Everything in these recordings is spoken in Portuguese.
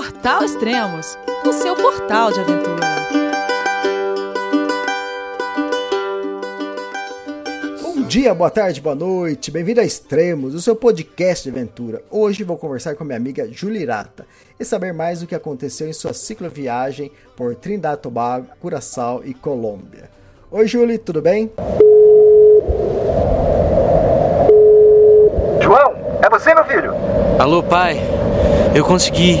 Portal Extremos, o seu portal de aventura. Bom dia, boa tarde, boa noite, bem-vindo a Extremos, o seu podcast de aventura. Hoje vou conversar com a minha amiga Julirata e saber mais do que aconteceu em sua cicloviagem por Trindade Tobago, Curaçao e Colômbia. Oi, Julie, tudo bem? João, é você, meu filho? Alô, pai. Eu consegui.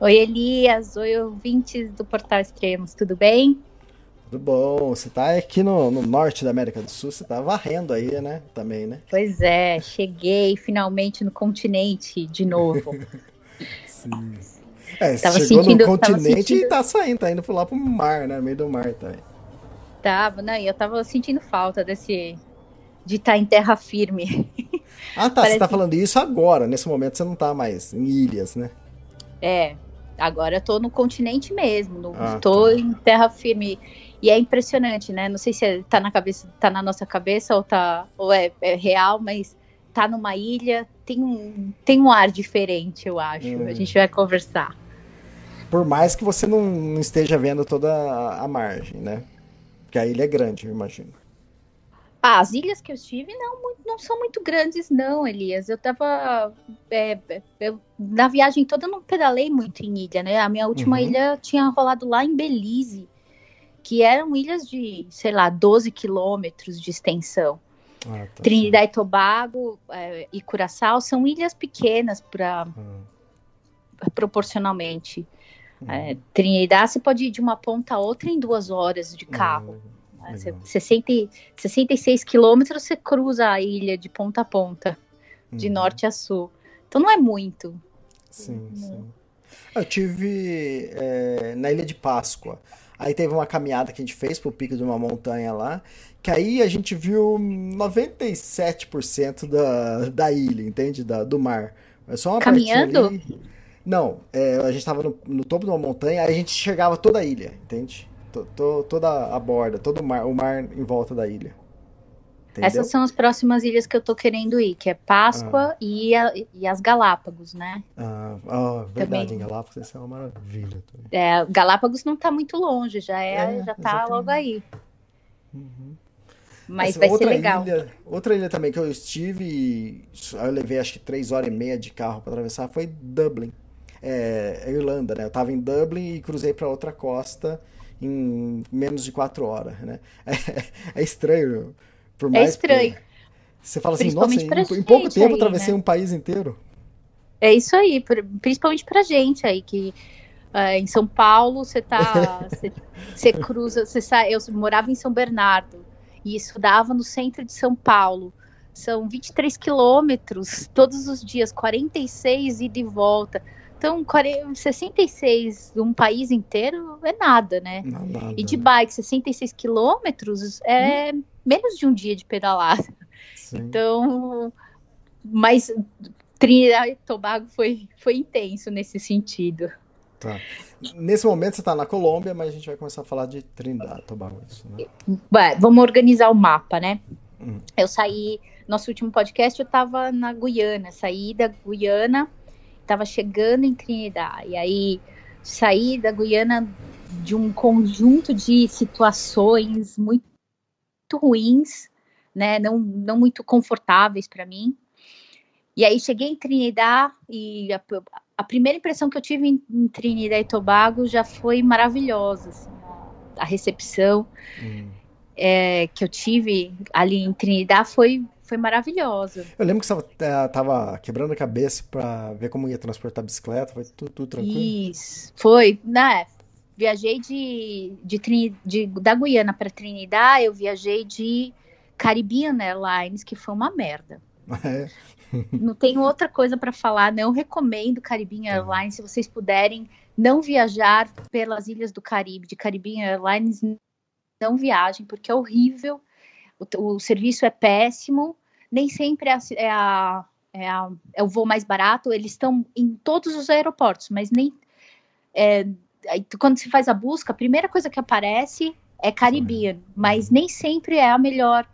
Oi, Elias. Oi, ouvintes do Portal Extremos, tudo bem? Tudo bom? Você tá aqui no, no, norte da América do Sul, você tá varrendo aí, né? Também, né? Pois é, cheguei finalmente no continente de novo. Sim. É, tava chegou sentindo, no continente sentindo... e tá saindo, tá indo lá pro mar, né? No meio do mar também. Tava, não, e eu tava sentindo falta desse. de estar tá em terra firme. Ah, tá. Parece... Você tá falando isso agora, nesse momento você não tá mais em ilhas, né? É, agora eu tô no continente mesmo, no, ah, tô tá. em terra firme. E é impressionante, né? Não sei se tá na cabeça, tá na nossa cabeça ou tá ou é, é real, mas tá numa ilha, tem um, tem um ar diferente, eu acho. Hum. A gente vai conversar. Por mais que você não esteja vendo toda a, a margem, né? Porque a ilha é grande, eu imagino. Ah, as ilhas que eu estive não, não são muito grandes, não, Elias. Eu tava. É, eu, na viagem toda eu não pedalei muito em ilha, né? A minha última uhum. ilha tinha rolado lá em Belize, que eram ilhas de, sei lá, 12 quilômetros de extensão. Ah, tá Trinidad e Tobago é, e Curaçao são ilhas pequenas para uhum. proporcionalmente. Uhum. É, Trinidad você pode ir de uma ponta a outra em duas horas de carro. Uhum. 60, 66 quilômetros você cruza a ilha de ponta a ponta, de uhum. norte a sul. Então não é muito. Sim, sim. Eu tive é, na Ilha de Páscoa. Aí teve uma caminhada que a gente fez pro pico de uma montanha lá, que aí a gente viu 97% da, da ilha, entende? Da, do mar. É só uma Caminhando? Não, é, a gente tava no, no, topo de uma montanha, aí a gente chegava toda a ilha, entende? Toda a borda, todo o mar, o mar em volta da ilha. Entendeu? Essas são as próximas ilhas que eu tô querendo ir, que é Páscoa ah. e, a, e as Galápagos, né? Ah, oh, verdade, também. em Galápagos isso é uma maravilha. É, Galápagos não tá muito longe, já é, é já tá exatamente. logo aí. Uhum. Mas Essa, vai ser legal. Ilha, outra ilha também que eu estive, eu levei acho que três horas e meia de carro para atravessar, foi Dublin. É, Irlanda, né? Eu tava em Dublin e cruzei para outra costa em menos de quatro horas, né? É, é estranho. Por é mais é estranho. Que, você fala assim, nossa, em, em, pouco tempo aí, atravessei né? um país inteiro. É isso aí, principalmente pra gente aí, que uh, em São Paulo você tá. Você cruza, você sai. Eu morava em São Bernardo e estudava no centro de São Paulo. São 23 quilômetros todos os dias, 46 e de volta. Então, 66 um país inteiro é nada, né? Nada, e de bike, 66 quilômetros é hum. menos de um dia de pedalada. Sim. Então, mas Trinidad e Tobago foi, foi intenso nesse sentido. Tá. Nesse momento você está na Colômbia, mas a gente vai começar a falar de Trinidad e Tobago. Isso, né? vamos organizar o mapa, né? Hum. Eu saí, nosso último podcast eu estava na Guiana, saí da Guiana estava chegando em Trinidad. E aí saí da Guiana de um conjunto de situações muito ruins, né, não, não muito confortáveis para mim. E aí cheguei em Trinidad e a, a, primeira impressão que eu tive em, em Trinidad e Tobago já foi maravilhosa, assim, a, a, recepção hum. é, que eu tive ali em Trinidad foi foi maravilhosa. Eu lembro que você estava é, quebrando a cabeça para ver como ia transportar a bicicleta, foi tudo, tudo tranquilo? Isso, foi, né? Viajei de, de, de da Guiana para Trinidad, eu viajei de Caribbean Airlines, que foi uma merda. É. Não tenho outra coisa para falar. Não recomendo Caribbean Airlines. Se vocês puderem não viajar pelas ilhas do Caribe, de Caribbean Airlines, não viajem, porque é horrível. O, o serviço é péssimo. Nem sempre é a, é, a, é, a, é o voo mais barato. Eles estão em todos os aeroportos, mas nem. É, quando se faz a busca, a primeira coisa que aparece é Caribbean, mas nem sempre é a melhor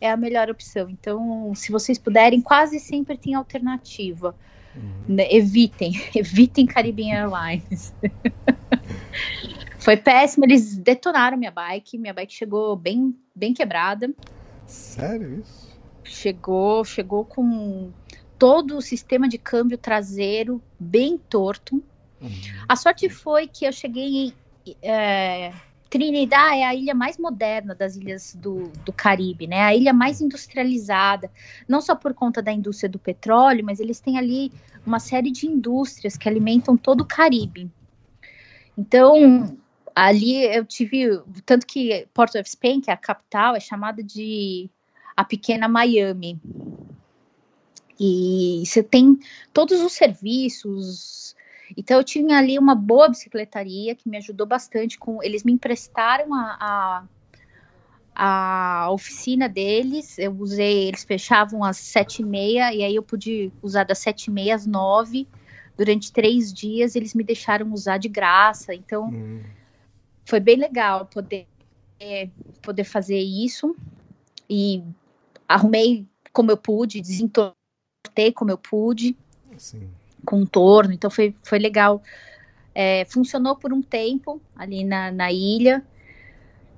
é a melhor opção. Então, se vocês puderem, quase sempre tem alternativa. Uhum. Né? Evitem, evitem Caribbean Airlines. Foi péssimo, eles detonaram minha bike, minha bike chegou bem, bem quebrada. Sério isso? Chegou, chegou com todo o sistema de câmbio traseiro bem torto. Uhum. A sorte foi que eu cheguei em, é, Trinidad é a ilha mais moderna das ilhas do, do Caribe, né? A ilha mais industrializada, não só por conta da indústria do petróleo, mas eles têm ali uma série de indústrias que alimentam todo o Caribe. Então, ali eu tive, tanto que Port of Spain, que é a capital, é chamada de a pequena Miami. E você tem todos os serviços, então eu tinha ali uma boa bicicletaria que me ajudou bastante com. Eles me emprestaram a, a, a oficina deles. Eu usei, eles fechavam às sete e meia e aí eu pude usar das sete e meia às nove. Durante três dias eles me deixaram usar de graça. Então hum. Foi bem legal poder poder fazer isso e arrumei como eu pude, desentortei como eu pude. Sim contorno, então foi, foi legal. É, funcionou por um tempo ali na, na ilha.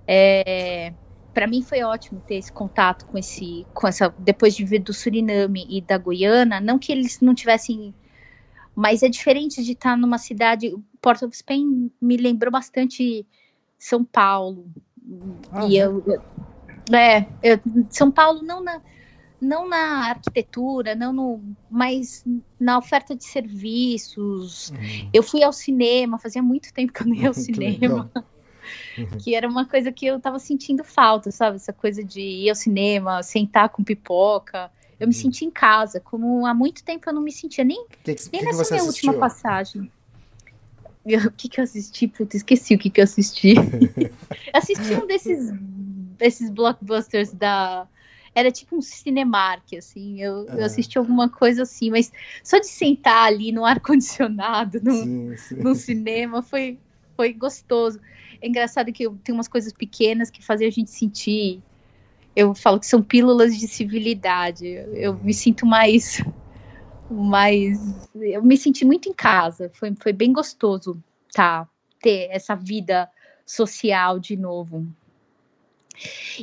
É, para mim foi ótimo ter esse contato com esse, com essa, depois de vir do Suriname e da Guiana, não que eles não tivessem, mas é diferente de estar numa cidade. Port of Spain me lembrou bastante São Paulo. Ah, e eu, eu, é, eu, São Paulo não na não na arquitetura, não no, mas na oferta de serviços. Uhum. Eu fui ao cinema, fazia muito tempo que eu não ia ao cinema. que era uma coisa que eu tava sentindo falta, sabe? Essa coisa de ir ao cinema, sentar com pipoca. Eu me uhum. senti em casa, como há muito tempo eu não me sentia, nem, que, nem que nessa que minha assistiu? última passagem. O que, que eu assisti? Puta, esqueci o que, que eu assisti. assisti um desses, desses blockbusters da, era tipo um Cinemark, assim. Eu, eu assisti alguma coisa assim, mas só de sentar ali no ar-condicionado, no, no cinema, foi, foi gostoso. É engraçado que tem umas coisas pequenas que fazem a gente sentir. Eu falo que são pílulas de civilidade. Eu me sinto mais. Mais eu me senti muito em casa. Foi, foi bem gostoso tá, ter essa vida social de novo.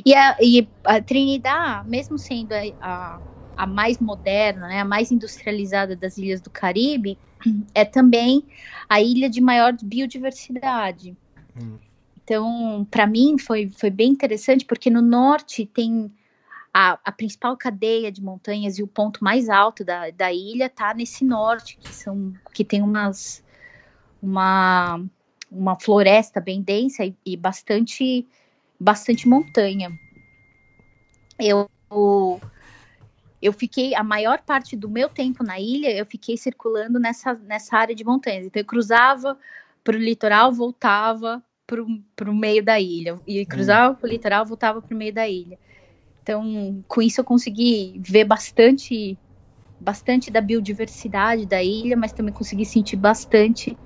E a, e a Trinidad, mesmo sendo a, a, a, mais moderna, né, a mais industrializada das ilhas do Caribe, é também a ilha de maior biodiversidade. Hum. Então, para mim, foi, foi bem interessante, porque no norte tem a, a, principal cadeia de montanhas e o ponto mais alto da, da ilha está nesse norte, que, são, que tem umas, uma, uma floresta bem densa e, e bastante bastante montanha. Eu eu fiquei a maior parte do meu tempo na ilha, eu fiquei circulando nessa, nessa área de montanhas. Então eu cruzava para o litoral, voltava para o meio da ilha e cruzava para o litoral, voltava para o meio da ilha. Então com isso eu consegui ver bastante bastante da biodiversidade da ilha, mas também consegui sentir bastante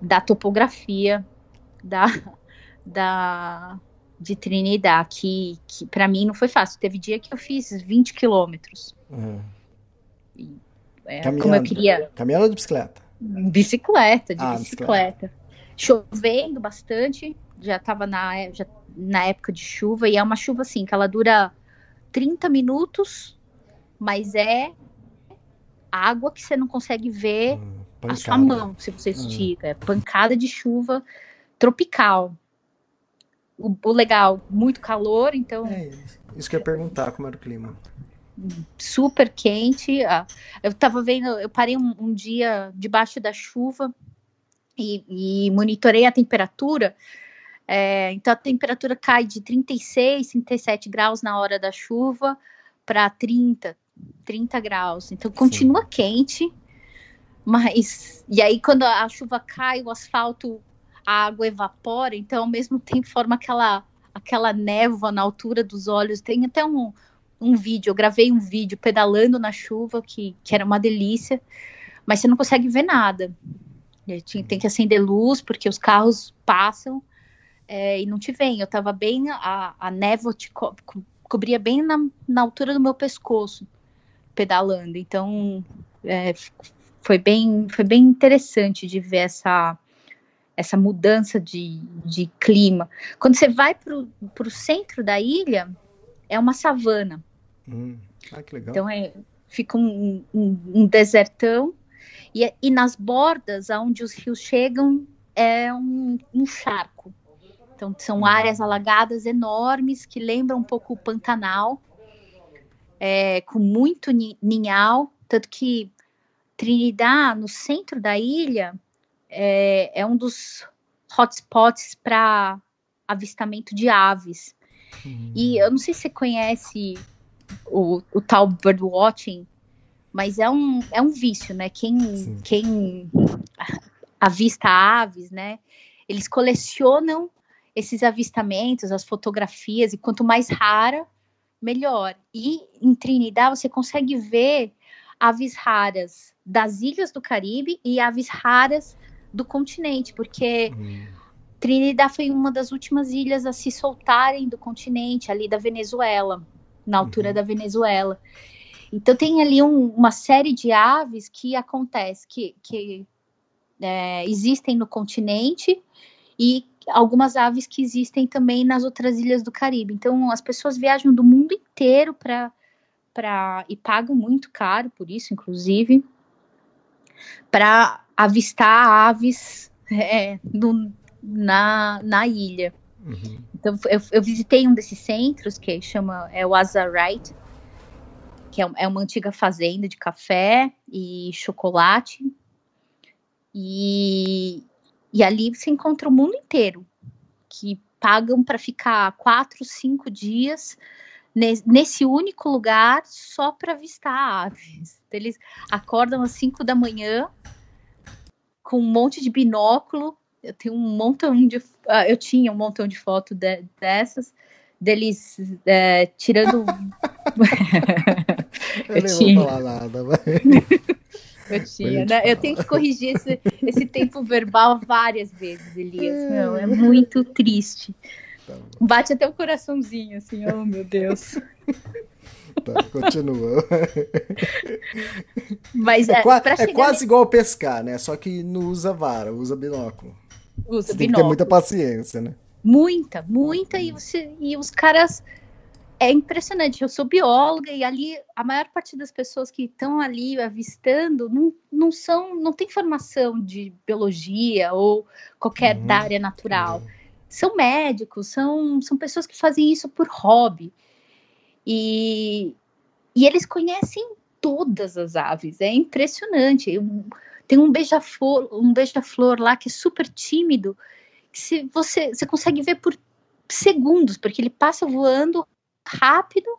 da topografia da da de Trinidad, que, que para mim não foi fácil. Teve dia que eu fiz 20 quilômetros. Uhum. É, como eu queria. Caminhando ou de bicicleta? Bicicleta, de ah, bicicleta. bicicleta. Chovendo bastante, já estava na, já, na época de chuva, e é uma chuva assim, que ela dura 30 minutos, mas é água que você não consegue ver hum, a sua mão se você hum. estica. Hum. É pancada de chuva tropical o, o legal, muito calor, então. É, isso que eu ia perguntar, como era o clima. Super quente. Eu tava vendo, eu parei um, um dia debaixo da chuva e, e monitorei a temperatura. É, então a temperatura cai de 36, 37 graus na hora da chuva para 30, 30 graus. Então continua Sim. quente, mas. E aí, quando a chuva cai, o asfalto, a água evapora, então ao mesmo tempo forma aquela, aquela névoa na altura dos olhos. Tem até um, um vídeo, eu gravei um vídeo pedalando na chuva, que, que era uma delícia, mas você não consegue ver nada. Tem que acender luz, porque os carros passam é, e não te veem. Eu tava bem, a, a névoa te co cobria bem na, na altura do meu pescoço, pedalando. Então, é, foi bem, foi bem interessante de ver essa, essa mudança de, de clima. Quando você vai para o centro da ilha, é uma savana. Hum. Ah, que legal. Então é, fica um, um, um desertão e, e, nas bordas, aonde os rios chegam, é um, um charco. Então são hum. áreas alagadas enormes que lembram um pouco o Pantanal, é, com muito ninhal, tanto que Trinidad, no centro da ilha, é, é um dos hotspots para avistamento de aves. Hum. E eu não sei se você conhece o, o tal birdwatching, mas é um, é um vício, né? Quem, quem avista aves, né? Eles colecionam esses avistamentos, as fotografias, e quanto mais rara, melhor. E em Trinidad você consegue ver aves raras das ilhas do Caribe e aves raras do continente, porque hum. Trinidad foi uma das últimas ilhas a se soltarem do continente, ali da Venezuela na altura uhum. da Venezuela. Então tem ali um, uma série de aves que acontece, que, que é, existem no continente e algumas aves que existem também nas outras ilhas do Caribe. Então as pessoas viajam do mundo inteiro para para e pagam muito caro por isso, inclusive, para avistar aves é, no, na, na ilha. Uhum. Então, eu, eu, visitei um desses centros que chama é o Azarite, que é, é uma antiga fazenda de café e chocolate. E, e ali você encontra o mundo inteiro que pagam para ficar quatro, cinco dias nesse único lugar só para avistar aves. Eles acordam às cinco da manhã com um monte de binóculo eu tenho um montão de. Uh, eu tinha um montão de fotos de, dessas, deles é, tirando. eu, eu tinha. Vou falar nada, mas... Eu tinha, né? Eu tenho que corrigir esse, esse tempo verbal várias vezes, Elias. Não, é muito triste. Tá Bate até o coraçãozinho, assim, oh meu Deus. Tá, continua. Mas é, é, é quase igual pescar, né? Só que não usa vara, usa binóculo. Usa você binóculo. tem que ter muita paciência, né? Muita, muita. E, você, e os caras. É impressionante. Eu sou bióloga e ali a maior parte das pessoas que estão ali avistando não, não são, não tem formação de biologia ou qualquer uhum. da área natural. Uhum. São médicos, são, são pessoas que fazem isso por hobby. E, e eles conhecem todas as aves. É impressionante. Eu, tem um beija-flor, um beija-flor lá que é super tímido, que se você, você consegue ver por segundos, porque ele passa voando rápido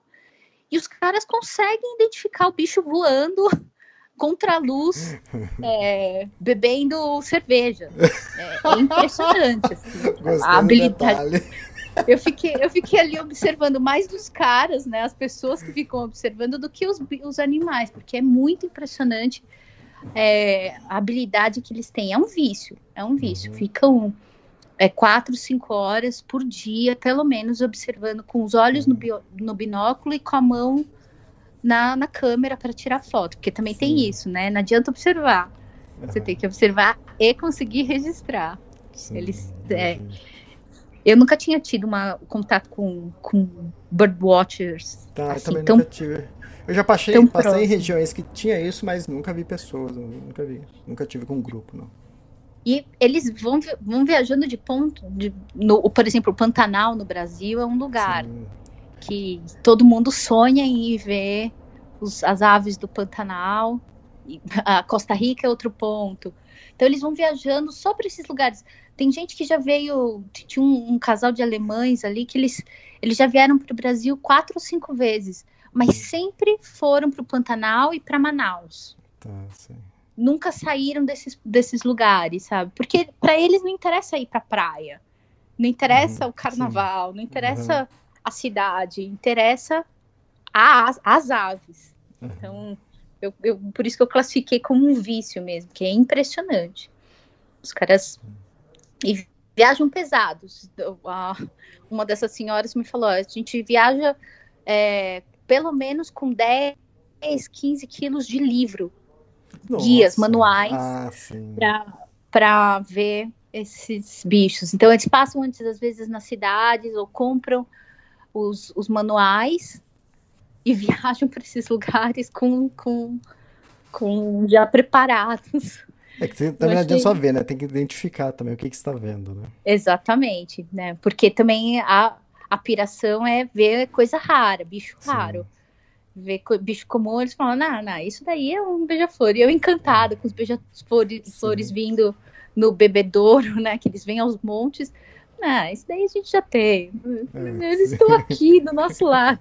e os caras conseguem identificar o bicho voando contra a luz, é, bebendo cerveja. É, é impressionante. Assim, a habilidade. Eu fiquei, eu fiquei ali observando mais dos caras, né? As pessoas que ficam observando do que os, os animais, porque é muito impressionante é, a habilidade que eles têm. É um vício, é um vício. Uhum. Ficam é, quatro, cinco horas por dia, pelo menos, observando com os olhos uhum. no, bio, no, binóculo e com a mão na, na câmera para tirar foto, porque também Sim. tem isso, né? Não adianta observar. Uhum. Você tem que observar e conseguir registrar. Sim, Eles. É, eu nunca tinha tido uma, contato com, com birdwatchers. Tá, assim, eu também tão, nunca tive. Eu já passei, passei em regiões que tinha isso, mas nunca vi pessoas, nunca vi. Nunca tive com um grupo, não. E eles vão, vão viajando de ponto. De, no, por exemplo, o Pantanal no Brasil é um lugar Sim. que todo mundo sonha em ver os, as aves do Pantanal. A Costa Rica é outro ponto. Então eles vão viajando só para esses lugares. Tem gente que já veio, tinha um, um casal de alemães ali que eles, eles já vieram para o Brasil quatro ou cinco vezes mas sempre foram para o Pantanal e para Manaus. Tá, sim. Nunca saíram desses, desses lugares, sabe? Porque para eles não interessa ir para praia, não interessa Uhum, o carnaval, não interessa a cidade, interessa as, as aves. Uhum. Então, eu, eu- por isso que eu classifiquei como um vício mesmo, que é impressionante. Os caras e viajam pesados. A- Uma dessas senhoras me falou: a gente viaja é, pelo menos com 10, 15 quilos de livro Guias, Nossa. manuais. Ah, para ver esses bichos. Então, eles passam antes, às vezes, nas cidades ou compram os, os manuais e viajam para esses lugares com, com, com já preparados. É que você também não adianta achei- só ver, né? Tem que identificar também o que, que você está vendo, né? Exatamente, né? Porque também a, a piração é ver coisa rara, bicho Sim. raro. Ver bicho comum, eles falam, não, não, isso daí é um beija-flor. E eu encantada com os beija-flores flores vindo no bebedouro, né? Que eles vêm aos montes. Ah, isso daí a gente já tem. É, Eles estão aqui do nosso lado.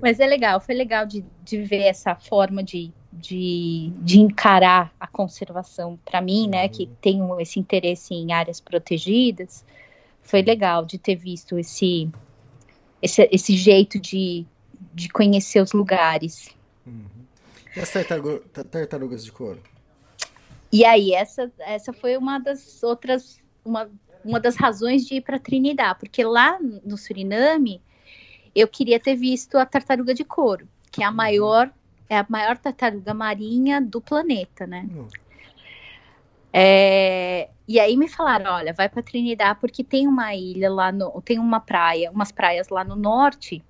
Mas é legal, foi legal de, de ver essa forma de, de, de encarar a conservação para mim, né? Que tenho esse interesse em áreas protegidas. Foi legal de ter visto esse, esse, esse jeito de, de conhecer os lugares. E as tartaruga- ta- tartarugas de couro? E aí, essa, essa foi uma das outras, uma, uma das razões de ir para Trinidad, porque lá no Suriname eu queria ter visto a tartaruga de couro, que é a maior, é a maior tartaruga marinha do planeta, né? Hum. É, e aí me falaram, olha, vai para Trinidad porque tem uma ilha lá no, tem uma praia, umas praias lá no norte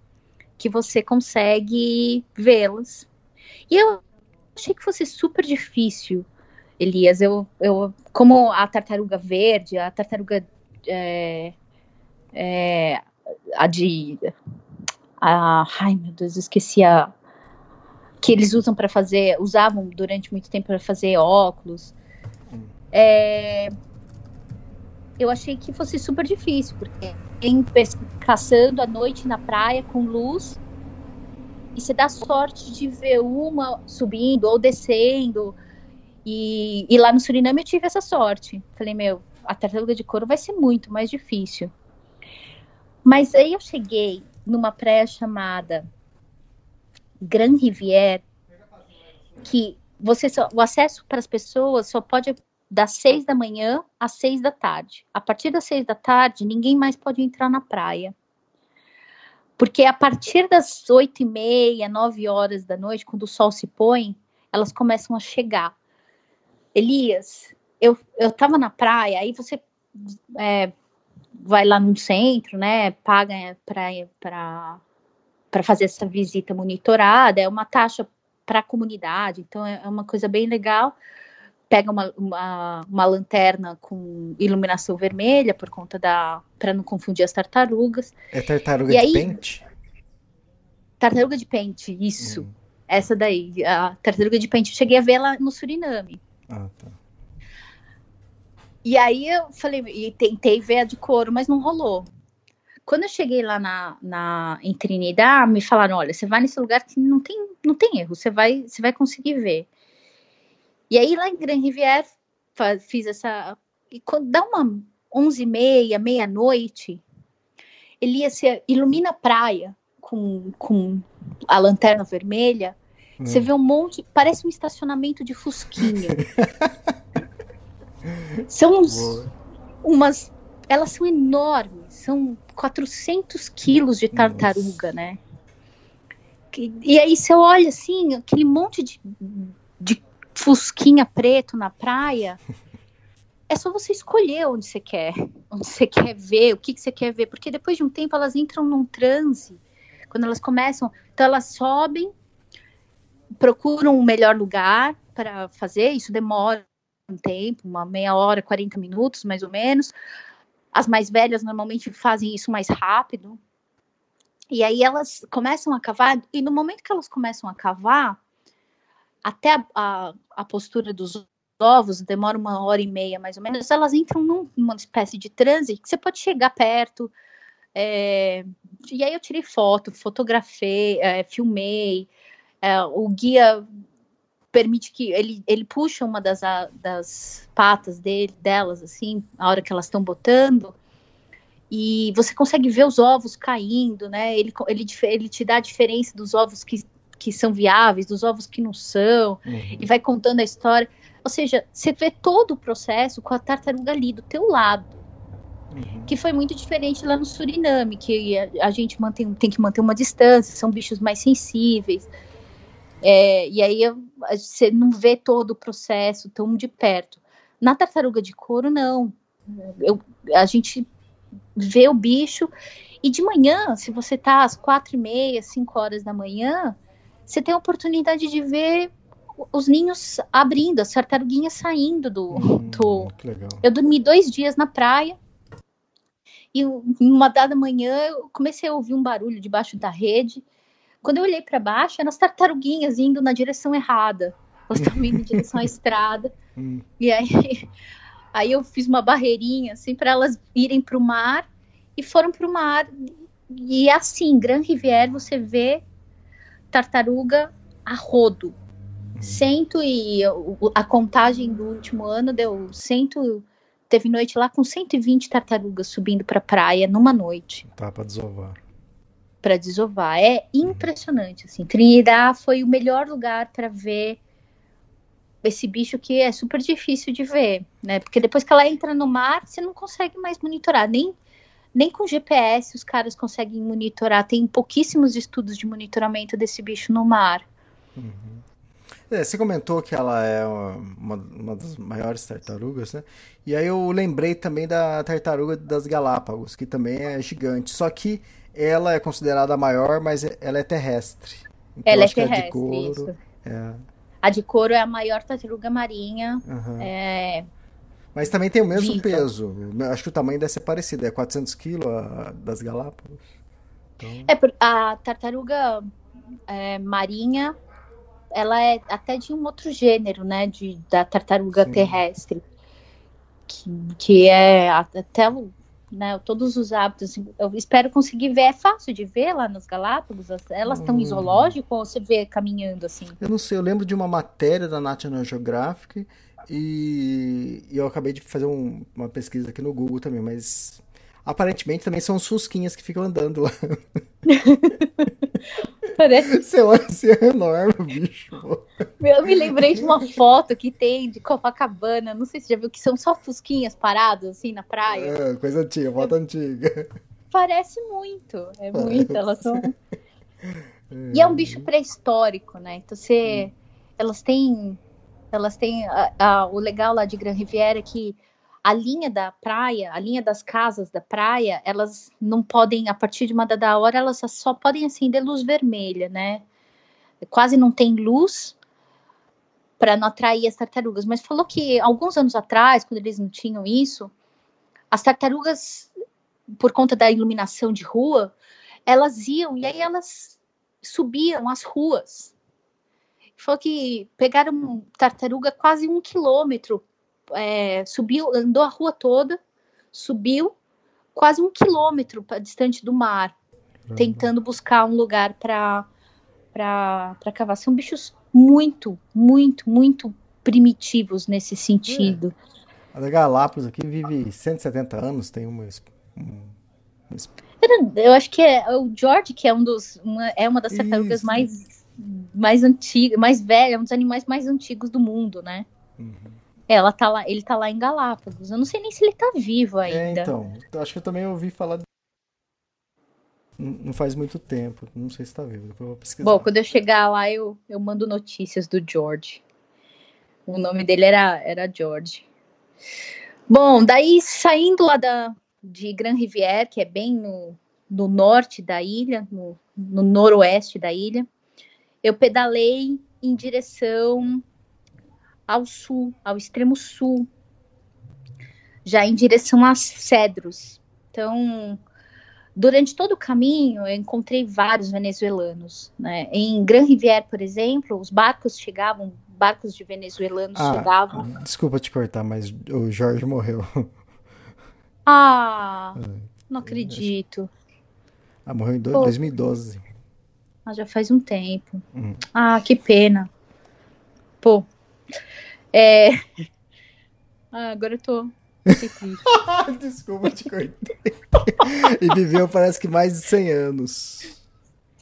que você consegue vê-las. E eu achei que fosse super difícil, Elias. Eu, eu como a tartaruga verde, a tartaruga é, é, a de a, ai meu Deus, eu esqueci a que eles usam para fazer, usavam durante muito tempo para fazer óculos. É, eu achei que fosse super difícil, porque pes- caçando à noite na praia com luz e você dá sorte de ver uma subindo ou descendo. E, e lá no Suriname eu tive essa sorte. Falei, meu, a tartaruga de couro vai ser muito mais difícil. Mas aí eu cheguei numa praia chamada Grand Rivière, que você só, o acesso para as pessoas só pode das seis da manhã às seis da tarde. A partir das seis da tarde, ninguém mais pode entrar na praia. Porque a partir das oito e meia, nove horas da noite, quando o sol se põe, elas começam a chegar. Elias, eu, eu tava na praia, aí você é, vai lá no centro, né? Paga para fazer essa visita monitorada, é uma taxa para a comunidade, então é uma coisa bem legal. Pega uma, uma, uma lanterna com iluminação vermelha por conta da. para não confundir as tartarugas. É tartaruga E de aí- pente? Tartaruga de pente, isso. Hum. Essa daí, a tartaruga de pente. Eu cheguei a ver ela no Suriname. Ah, tá. E aí eu falei, e tentei ver a de couro, mas não rolou. Quando eu cheguei lá na, na, em Trinidad, me falaram, olha, você vai nesse lugar que não tem, não tem erro, você vai, você vai conseguir ver. E aí lá em Grand Rivière, fiz essa... E quando dá uma onze e meia, meia-noite, Elias, você ilumina a praia com, com a lanterna vermelha, você vê um monte, parece um estacionamento de fusquinha. São uns, Boa. umas, elas são enormes, são 400 quilos de tartaruga, né? Que- E aí você olha assim, aquele monte de fusquinha preto na praia, é só você escolher onde você quer, onde você quer ver, o que, que você quer ver, porque depois de um tempo elas entram num transe, quando elas começam, então elas sobem, procuram um melhor lugar para fazer, isso demora um tempo, uma meia hora, 40 minutos, mais ou menos. As mais velhas normalmente fazem isso mais rápido. E aí elas começam a cavar, e no momento que elas começam a cavar, até a, a, a postura dos ovos demora uma hora e meia, mais ou menos, elas entram num- numa espécie de transe que você pode chegar perto, é, e aí eu tirei foto, fotografei, é, filmei. É, o guia permite que ele, ele puxa uma das, a, das patas dele, delas, assim, a hora que elas estão botando, e você consegue ver os ovos caindo, né? Ele, ele, ele te dá a diferença dos ovos que, que são viáveis, dos ovos que não são, uhum. e vai contando a história. Ou seja, você vê todo o processo com a tartaruga ali do teu lado. Uhum. Que foi muito diferente lá no Suriname, que a, a gente mantém, tem que manter uma distância, são bichos mais sensíveis. É, e aí você não vê todo o processo tão de perto. Na tartaruga de couro, não. Eu, a gente vê o bicho e de manhã, se você tá às quatro e meia, cinco horas da manhã, você tem a oportunidade de ver os ninhos abrindo, as tartaruguinhas saindo do. Hum, do... Eu dormi dois dias na praia. E uma dada manhã eu comecei a ouvir um barulho debaixo da rede. Quando eu olhei para baixo, eram as tartaruguinhas indo na direção errada. Elas estavam indo em direção à estrada. Hum. E aí, aí eu fiz uma barreirinha assim para elas irem para o mar e foram para o mar. E assim, Grand Rivière você vê tartaruga a rodo. Cento e a contagem do último ano deu cento teve noite lá com 120 tartarugas subindo para a praia numa noite. Tá para desovar para desovar. É impressionante, assim. Trinidad foi o melhor lugar para ver esse bicho que é super difícil de ver, né? Porque depois que ela entra no mar, você não consegue mais monitorar, nem nem com GPS os caras conseguem monitorar. Tem pouquíssimos estudos de monitoramento desse bicho no mar. Uhum. É, você comentou que ela é uma, uma, das maiores tartarugas, né? E aí eu lembrei também da tartaruga das Galápagos, que também é gigante. Só que ela é considerada a maior, mas ela é terrestre. Então, ela é terrestre, a de couro, isso. É... A de couro é a maior tartaruga marinha. Uhum. É... Mas também tem o mesmo Viva. peso. Acho que o tamanho deve ser parecido. É 400 quilos das Galápagos. Então... É, a tartaruga é, marinha, ela é até de um outro gênero, né? De, da tartaruga Sim. terrestre. Que, que é até o né, todos os hábitos. Assim, eu espero conseguir ver. É fácil de ver lá nas Galápagos? Elas estão hum. em zoológico ou você vê caminhando assim? Eu não sei, eu lembro de uma matéria da National Geographic e, e eu acabei de fazer um, uma pesquisa aqui no Google também, mas aparentemente também são os fusquinhas que ficam andando lá. Parece... Olha assim, é enorme o bicho. Eu me lembrei de uma foto que tem de Copacabana, não sei se você já viu, que são só fusquinhas parados assim na praia. É, coisa antiga, foto é... antiga. Parece muito, é Parece. muito, elas são... É. E é um bicho pré-histórico, né? Então você... Elas têm... Elas têm... A, a, o legal lá de Gran Riviera é que a linha da praia, a linha das casas da praia, elas não podem, a partir de uma dada hora, elas só podem acender luz vermelha, né? Quase não tem luz para não atrair as tartarugas. Mas falou que alguns anos atrás, quando eles não tinham isso, as tartarugas, por conta da iluminação de rua, elas iam e aí elas subiam as ruas. Falou que pegaram tartaruga quase um quilômetro é, subiu, andou a rua toda, subiu quase um quilômetro pra, distante do mar, uhum. tentando buscar um lugar para para cavar. São bichos muito, muito, muito primitivos nesse sentido. É. A Galápagos aqui vive 170 anos, tem uma, um, eu acho que é o George que é um dos uma, é uma das tartarugas mais mais antigas, mais velha, é um dos animais mais antigos do mundo, né? Uhum. Ela tá lá, ele tá lá em Galápagos. Eu não sei nem se ele tá vivo é, ainda. É, então. Acho que eu também ouvi falar. Não faz muito tempo. Não sei se tá vivo. Depois eu vou pesquisar. Bom, quando eu chegar lá, eu, eu mando notícias do George. O nome dele era, era George. Bom, daí saindo lá da, de Grand Rivière, que é bem no, no norte da ilha, no, no noroeste da ilha, eu pedalei em direção ao sul, ao extremo sul, já em direção a Cedros. Então, durante todo o caminho, eu encontrei vários venezuelanos. Né? Em Gran Rivière, por exemplo, os barcos chegavam, barcos de venezuelanos ah, chegavam. Desculpa te cortar, mas o Jorge morreu. Ah, não acredito. Ah, morreu em do- Pô. 2012. Ah, já faz um tempo. Hum. Ah, que pena. Pô. É. Ah, agora eu tô. Desculpa, te cortei. e viveu, parece que mais de 100 anos.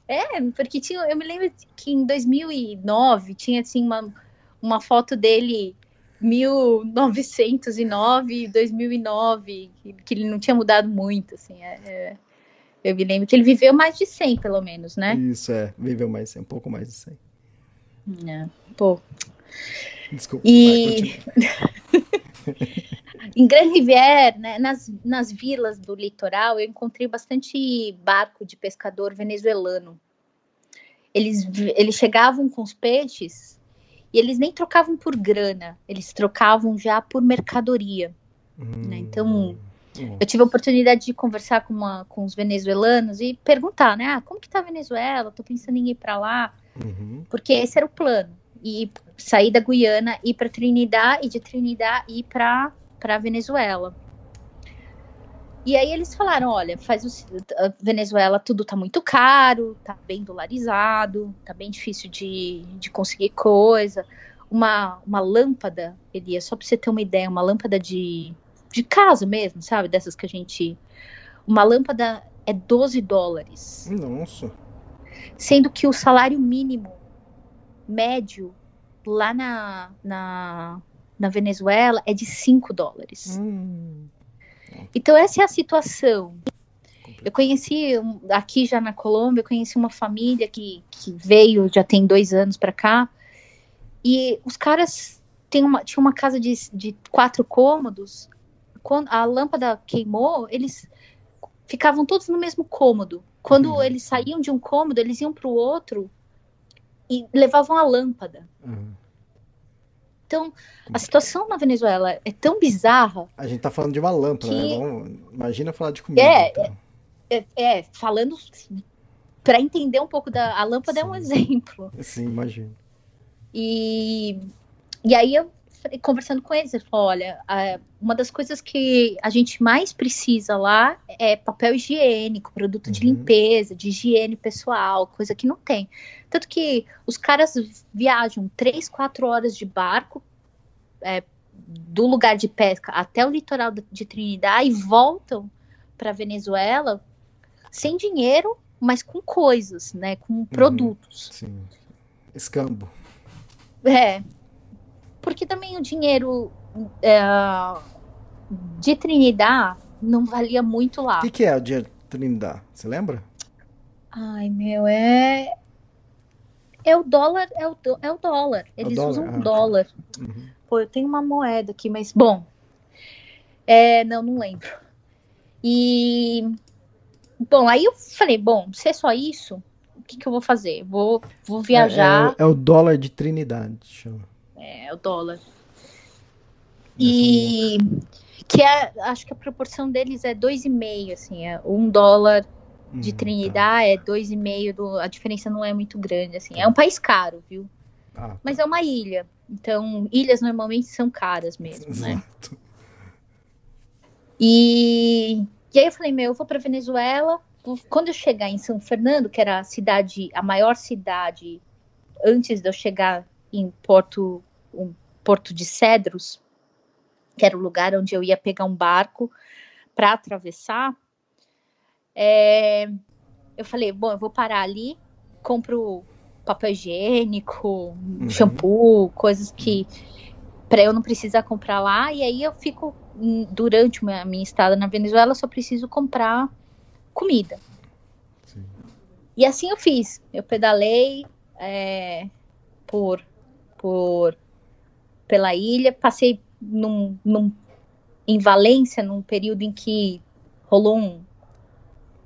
É, porque tinha, eu me lembro que em 2009 tinha assim uma, uma foto dele 1909, 2009, que, que ele não tinha mudado muito, assim. é- é. Eu me lembro que ele viveu mais de 100, pelo menos, né? Isso, é. Viveu mais, um pouco mais de 100. É. Pô. Desculpa. E-. Em Grand Rivière, né, nas, nas vilas do litoral, eu encontrei bastante barco de pescador venezuelano. Eles, eles chegavam com os peixes e eles nem trocavam por grana, eles trocavam já por mercadoria. né? Então, Hum. eu tive a oportunidade de conversar com, uma, com os venezuelanos e perguntar, né? Ah, como que tá a Venezuela? Tô pensando em ir para lá. Uhum. Porque esse era o plano. E sair da Guiana, ir para Trinidad e de Trinidad ir para para Venezuela. E aí eles falaram, olha, faz o a Venezuela tudo tá muito caro, tá bem dolarizado, tá bem difícil de, de conseguir coisa. Uma, uma lâmpada, Elias, só para você ter uma ideia, uma lâmpada de, de casa mesmo, sabe? Dessas que a gente. Uma lâmpada é 12 dólares Nossa. sendo que o salário mínimo médio lá na, na, na Venezuela é de 5 dólares. Hum. Então essa é a situação. Eu conheci aqui já na Colômbia, eu conheci uma família que, que veio já tem dois anos para cá e os caras têm uma, tinham uma casa de, de quatro cômodos. Quando a lâmpada queimou, eles ficavam todos no mesmo cômodo. Quando Uhum. eles saíam de um cômodo, eles iam para o outro e levavam a lâmpada. Uhum. Então, a situação na Venezuela é tão bizarra A gente tá falando de uma lâmpada, Que- né? Vamos- imagina falar de comida. É, então. é, é, falando para entender um pouco da a lâmpada é um Sim. exemplo. Sim, imagina. E, e aí eu conversando com eles, ele falou, olha, uma das coisas que a gente mais precisa lá é papel higiênico, produto de Uhum. limpeza, de higiene pessoal, coisa que não tem. Tanto que os caras viajam três, quatro horas de barco é, do lugar de pesca até o litoral de Trinidad e voltam para Venezuela sem dinheiro, mas com coisas, né, com produtos. Sim. Escambo. É. Porque também o dinheiro é, de Trinidad não valia muito lá. O que, que é o dia Trindade? Você lembra? Ai, meu, é. É o dólar, é o, do- é o dólar. Eles dólar? usam Ah, o dólar. Uhum. Pô, eu tenho uma moeda aqui, mas bom. É, não, não lembro. E bom, aí eu falei, bom, se é só isso, o que, que eu vou fazer? Vou, vou viajar. É, é o dólar de Trinidade. Chama. É, o dólar. E que é, acho que a proporção deles é 2,5, assim, é um dólar de Hum, Trinidad é 2,5, do, a diferença não é muito grande, assim. É um país caro, viu? tá. Ah, Mas é uma ilha. Então, ilhas normalmente são caras mesmo, né? exato. E, e aí eu falei, meu, eu vou para Venezuela. Quando eu chegar em São Fernando, que era a cidade, a maior cidade antes de eu chegar em Porto, um Porto de Cedros, que era o lugar onde eu ia pegar um barco para atravessar, é, eu falei, bom, eu vou parar ali, compro papel higiênico, shampoo, coisas que para eu não precisar comprar lá, e aí eu fico hum, durante a minha, minha estada na Venezuela, eu só preciso comprar comida. Sim. E assim eu fiz. Eu pedalei é, por, por pela ilha, passei num, num- em Valência num período em que rolou um-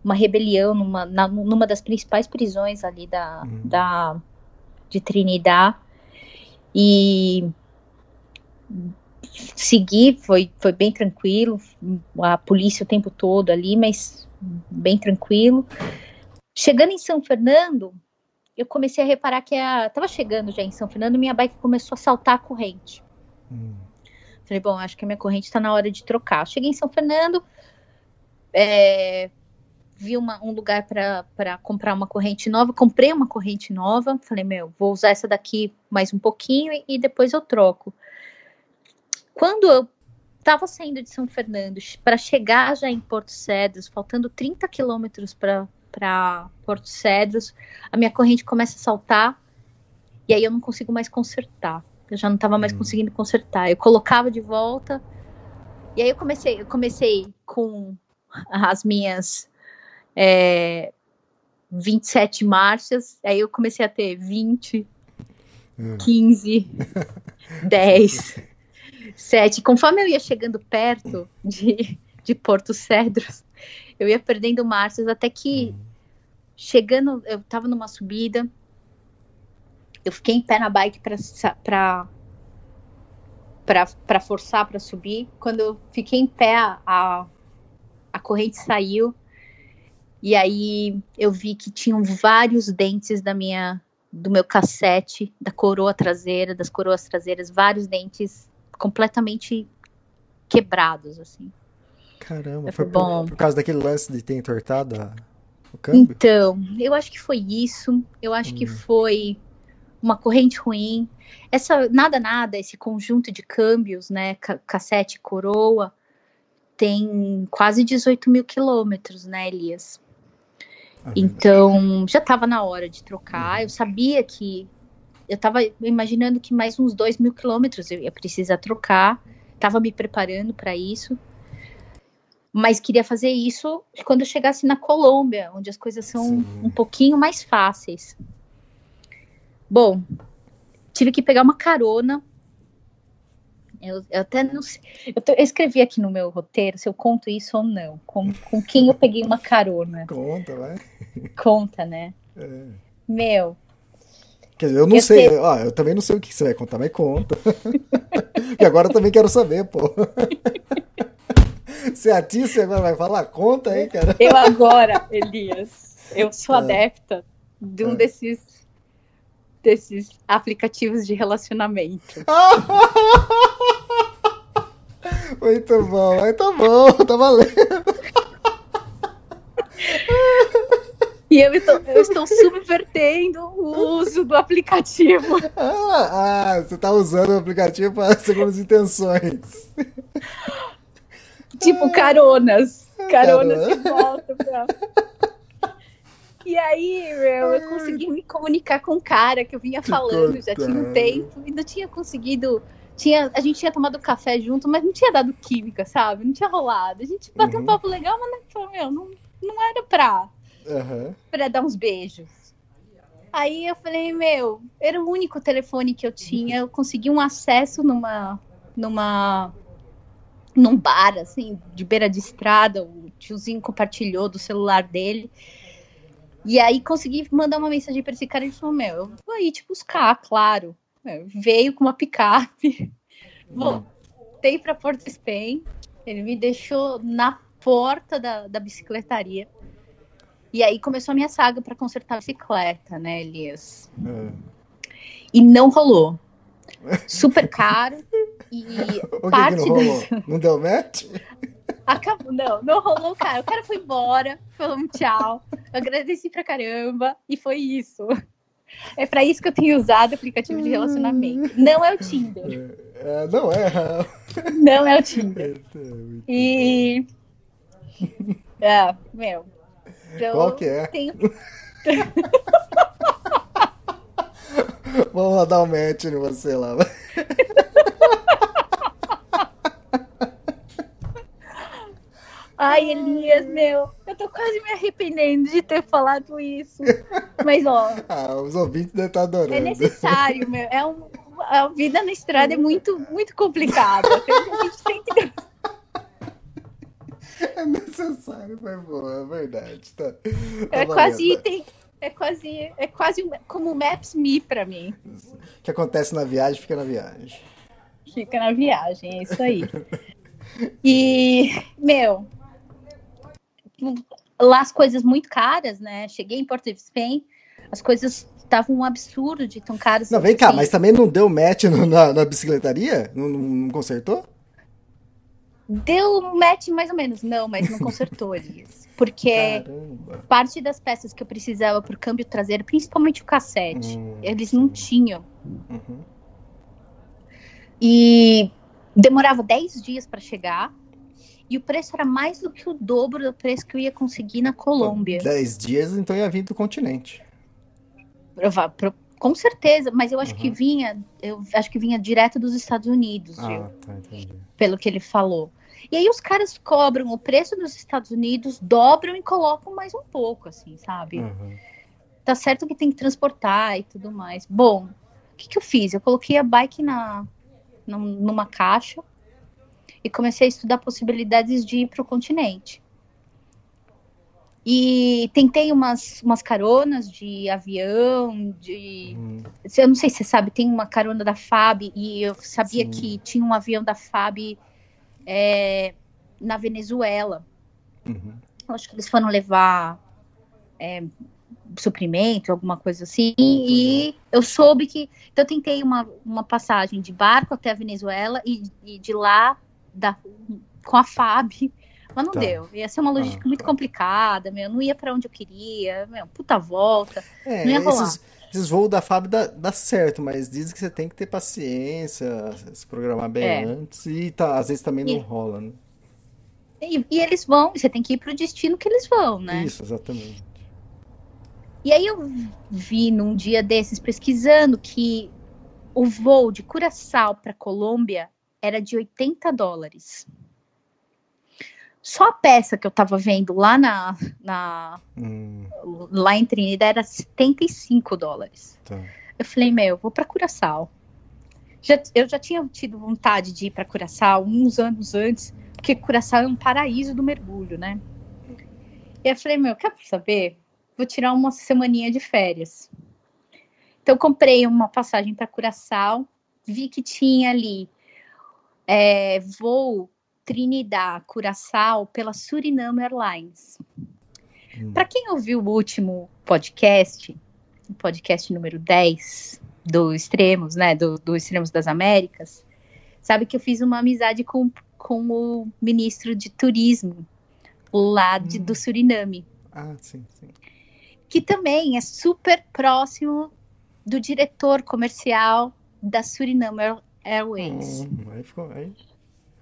uma rebelião numa, na- numa das principais prisões ali da, Uhum. da de Trinidad e segui, foi, foi bem tranquilo, a polícia o tempo todo ali, mas bem tranquilo. Chegando em São Fernando, eu comecei a reparar que a, tava chegando já em São Fernando, minha bike começou a saltar a corrente. Hum, Falei, bom, acho que a minha corrente está na hora de trocar. Cheguei em São Fernando, é, vi uma, um lugar para comprar uma corrente nova, comprei uma corrente nova, falei, meu, vou usar essa daqui mais um pouquinho e, e depois eu troco. Quando eu estava saindo de São Fernando para chegar já em Porto Cedros, faltando 30 quilômetros para Porto Cedros, a minha corrente começa a saltar e aí eu não consigo mais consertar. Eu já não estava mais hum. conseguindo consertar. Eu colocava de volta e aí eu comecei, eu comecei com as minhas é, 27 marchas, aí eu comecei a ter 20, 15, 10, 7. Conforme eu ia chegando perto de, de Porto Cedros, eu ia perdendo marchas até que chegando, eu tava numa subida, eu fiquei em pé na bike para para forçar para subir. Quando eu fiquei em pé, a, a corrente saiu e aí eu vi que tinham vários dentes da minha do meu cassete, da coroa traseira, das coroas traseiras, vários dentes completamente quebrados assim. Caramba, foi bom. Por, por, causa daquele lance de ter entortado a, o câmbio? Então, eu acho que foi isso. Eu acho hum. que foi uma corrente ruim. Essa nada nada, esse conjunto de câmbios, né, cassete coroa, tem quase 18 mil quilômetros, né, Elias? Ah, então, já estava na hora de trocar. Eu sabia que. Eu estava imaginando que mais uns 2 mil quilômetros eu ia precisar trocar. Estava me preparando para isso. Mas queria fazer isso quando eu chegasse na Colômbia, onde as coisas são Sim. um pouquinho mais fáceis. Bom, tive que pegar uma carona eu, eu até não sei. Eu, tô, eu, escrevi aqui no meu roteiro se eu conto isso ou não. Com, com quem eu peguei uma carona. Conta, vai. Conta, né? É. Meu. Quer dizer, eu não eu sei. Te... Ó, eu também não sei o que você vai contar, mas conta. e agora eu também quero saber, pô. Se a Tícia agora vai falar, conta aí, cara. Eu agora, Elias, eu sou é. adepta de um é. desses desses aplicativos de relacionamento. Muito bom, mas tá bom, tá valendo. E eu estou, eu estou subvertendo o uso do aplicativo. Ah, ah você está usando o aplicativo para segundo intenções. Tipo caronas. Caronas Carona. de volta pra... E aí, meu, eu consegui me comunicar com um cara que eu vinha falando já tinha um tempo não tinha conseguido tinha, a gente tinha tomado café junto, mas não tinha dado química, sabe? Não tinha rolado. A gente bateu uhum. um papo legal, mas não, meu, não, não era pra, uhum. pra dar uns beijos. Aí eu falei, meu, era o único telefone que eu tinha. Eu consegui um acesso numa. numa. Num bar, assim, de beira de estrada. O tiozinho compartilhou do celular dele. E aí consegui mandar uma mensagem para esse cara e ele falou: Meu, eu vou aí te buscar, claro. É, veio com uma picape, voltei para Porto Spain, ele me deixou na porta da, da bicicletaria. E aí começou a minha saga para consertar a bicicleta, né, Elias? É. E não rolou. Super caro. E o parte que, que não rolou? Não deu match? Acabou, não, não rolou, cara. O cara foi embora, falou um tchau, agradeci pra caramba, e foi isso. É para isso que eu tenho usado aplicativo de relacionamento. Não é o Tinder. É, não é. Não é o Tinder. É, e. É, meu. Então, Qual que é? Tenho... Vamos lá dar um match em você lá. Ai, Elias, meu, eu tô quase me arrependendo de ter falado isso. Mas, ó. ah, os ouvintes devem estar adorando. É necessário, meu. É um, a vida na estrada é muito, muito complicada. A gente tem que. É necessário, foi boa, é verdade. Tá, tá é quase item. É quase, é quase como Maps Me pra mim. O que acontece na viagem, fica na viagem. Fica na viagem, é isso aí. E, meu, lá as coisas muito caras, né? Cheguei em Porto de Spain, as coisas estavam um absurdo de tão caras. Não, vem cá, mas também não deu match no, na, na, bicicletaria? Não, não, consertou? Deu match mais ou menos. Não, mas não consertou, Elias. Porque Caramba. parte das peças que eu precisava pro câmbio traseiro, principalmente o cassete, Hum, eles não tinham. Uhum. E demorava 10 dias para chegar. E o preço era mais do que o dobro do preço que eu ia conseguir na Colômbia. Dez dias, então ia vir do continente. Pro- Com certeza, mas eu acho que Uhum. vinha, eu acho que vinha direto dos Estados Unidos, viu? Ah, tá, entendi. pelo que ele falou. E aí os caras cobram o preço dos Estados Unidos, dobram e colocam mais um pouco, assim, sabe? Uhum. Tá certo que tem que transportar e tudo mais. Bom, o que, que eu fiz? Eu coloquei a bike na, num- numa caixa e comecei a estudar possibilidades de ir para o continente. E tentei umas, umas caronas de avião, de. Uhum. Eu não sei se você sabe, tem uma carona da FAB e eu sabia Sim. que tinha um avião da FAB é, na Venezuela. Uhum. Eu acho que eles foram levar é, suprimento, alguma coisa assim. E eu soube que. Então, eu tentei uma, uma passagem de barco até a Venezuela e, e de lá da, com a FAB. Mas não Tá. deu. Ia ser uma logística Ah, muito tá. complicada, meu. Não ia para onde eu queria, meu. Puta volta. É, Não ia rolar. esses, esses voos da FAB dá, dá certo, mas dizem que você tem que ter paciência, se programar bem É. antes, e tá, às vezes também não E- rola, né? E, e eles vão, você tem que ir pro destino que eles vão, né? Isso, exatamente. E aí eu vi num dia desses pesquisando que o voo de Curaçao para Colômbia era de 80 dólares. Só a peça que eu tava vendo lá na, na Hum, lá em Trinidad era 75 dólares. tá. Eu falei, meu, eu vou para Curaçao. Já, eu já tinha tido vontade de ir para Curaçao uns anos antes, porque Curaçao é um paraíso do mergulho, né? E eu falei, meu, quer saber? Vou tirar uma semaninha de férias. Então comprei uma passagem para Curaçao, vi que tinha ali é, voo Trinidad, Curaçao pela Suriname Airlines. Hum. Para quem ouviu o último podcast, o podcast número 10 do Extremos, né, do, do Extremos das Américas, sabe que eu fiz uma amizade com, com o ministro de turismo lá de- do Suriname, Ah, sim, sim. que também é super próximo do diretor comercial da Suriname Airways. Hum, aí ficou. Aí,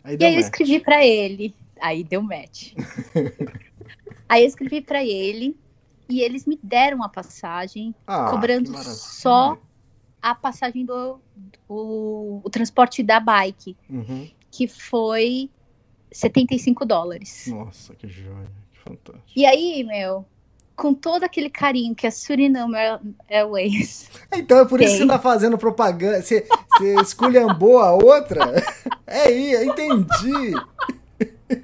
aí E aí eu match. escrevi pra ele, aí deu match. aí eu escrevi pra ele e eles me deram a passagem Ah, cobrando só a passagem do, do o transporte da bike, Uhum. que foi 75 dólares. Nossa, que joia, que fantástico. E aí, meu, com todo aquele carinho que a Suriname Air- Airways. Então é por isso que Tem. você tá fazendo propaganda. Você, você esculhambou a outra? É aí, eu entendi.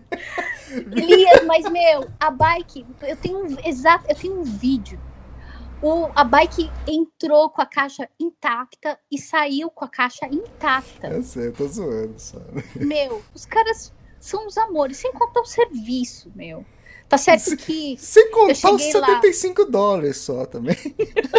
Elias, mas meu, a bike, eu tenho um exato, eu tenho um vídeo. O, a bike entrou com a caixa intacta e saiu com a caixa intacta. Eu sei, eu tô zoando, sabe? Meu, os caras são os amores, sem contar o serviço, meu. Tá certo que Sem contar os cheguei lá. 75 dólares só também.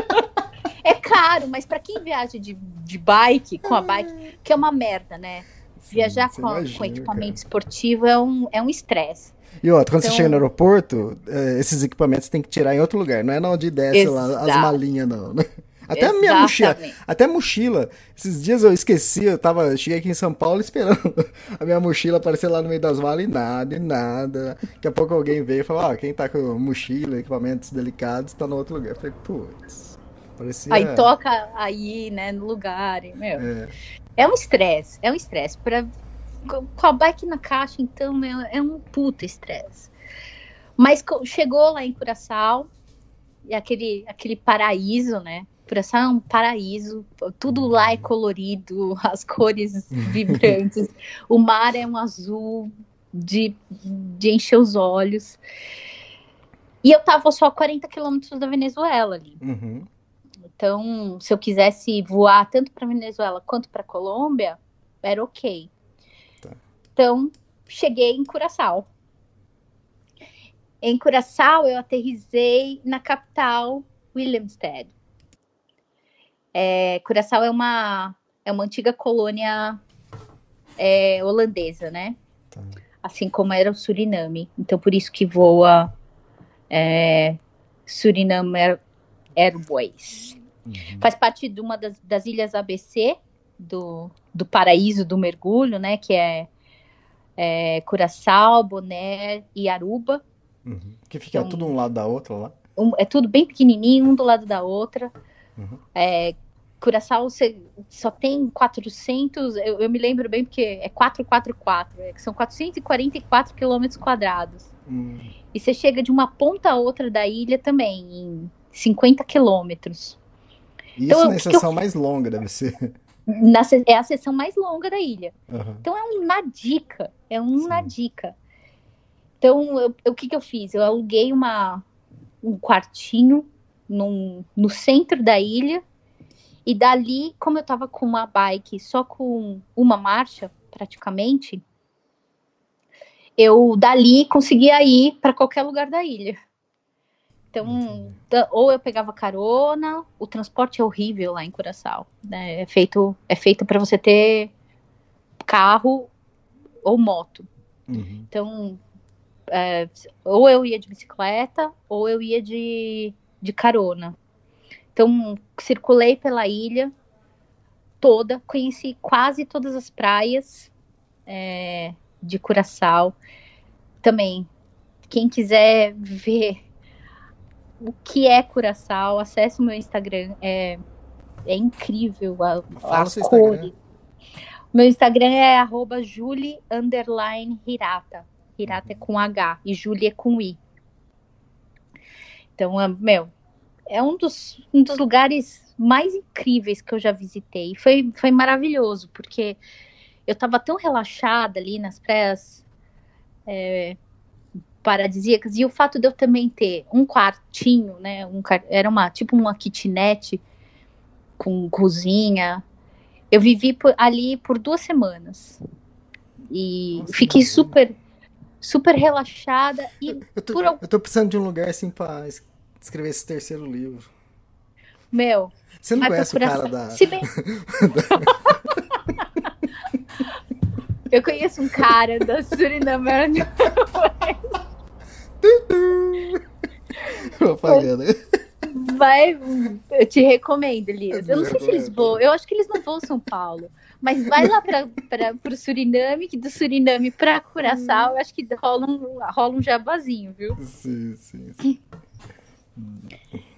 é caro, mas pra quem viaja de, de bike, com a bike, que é uma merda, né? Viajar Você com, imagina, com equipamento cara. esportivo é um é um estresse. E outra, quando você Então- chega no aeroporto, eh, esses equipamentos tem que tirar em outro lugar. Não é na onde desce lá as malinhas, não. né? Até minha mochila. Até mochila. Esses dias eu esqueci, eu tava. Cheguei aqui em São Paulo esperando a minha mochila aparecer lá no meio das malas e nada, e nada. Daqui a pouco alguém veio e falou: Ó, quem tá com mochila, equipamentos delicados, tá no outro lugar. Eu falei, putz. Parecia. Aí toca aí, né, no lugar, e, meu. É, É um estresse, é um estresse. Pra- Com a bike na caixa, então, meu, é um puta estresse. Mas chegou lá em Curaçao, e aquele, aquele paraíso, né? Curaçao é um paraíso, tudo lá é colorido, as cores vibrantes, o mar é um azul de, de encher os olhos. E eu tava só a 40 quilômetros da Venezuela ali. uhum. Então, se eu quisesse voar tanto para Venezuela quanto para Colômbia, era ok. Tá. Então, cheguei em Curaçao. Em Curaçao, eu aterrisei na capital, Willemstad. É, Curaçao é uma, é uma antiga colônia é, holandesa, né? Tá. assim como era o Suriname. Então, por isso que voa é, Suriname Air- Airways. Faz parte de uma das, das ilhas ABC, do, do paraíso do mergulho, né? Que é, é Curaçao, Bonaire e Aruba. Uhum. Que fica Então- tudo um lado da outra lá. Um- é tudo bem pequenininho, um do lado da outra. Uhum. É, Curaçao você só tem 400, eu, eu me lembro bem porque é 444, é, que são 444 quilômetros quadrados. Hum. E você chega de uma ponta a outra da ilha também, em 50 quilômetros. Isso Então, na o que que exceção mais longa deve ser. Na É a seção mais longa da ilha. Aham. Então é um na dica, é um Sim. na dica. Então, eu- eu- o que que eu fiz? Eu aluguei uma, um quartinho num- no centro da ilha e dali, como eu tava com uma bike só com uma marcha, praticamente, eu dali conseguia ir para qualquer lugar da ilha. Então, ou eu pegava carona, o transporte é horrível lá em Curaçao, né? É feito é feito para você ter carro ou moto. Uhum. Então, é, ou eu ia de bicicleta, ou eu ia de, de carona. Então, circulei pela ilha toda, conheci quase todas as praias é, de Curaçao. Também, quem quiser ver o que é Curaçao, acesse o meu Instagram. É, é incrível a, Fala as o seu Instagram. cores. Meu Instagram é arroba Julie underline Hirata. Hirata é com H e Julie é com I. Então, meu, é um dos, um dos lugares mais incríveis que eu já visitei. Foi, foi maravilhoso, porque eu tava tão relaxada ali nas praias é, paradisíacas, e o fato de eu também ter um quartinho, né? Um, era uma tipo uma kitnet com cozinha. Eu vivi por- ali por duas semanas. E Nossa, fiquei super, super relaxada. E Eu tô, Por eu tô precisando de um lugar assim es- escrever esse terceiro livro. Meu, Você não conhece o procurar- cara da. Se bem... Eu conheço um cara da Suriname. propaganda? Vai, eu te recomendo, Elias. Eu não sei se eles voam, eu acho que eles não voam São Paulo. Mas vai lá para o Suriname, que do Suriname para Curaçao, eu acho que rola um, rola um jabazinho, viu? Sim, sim, sim.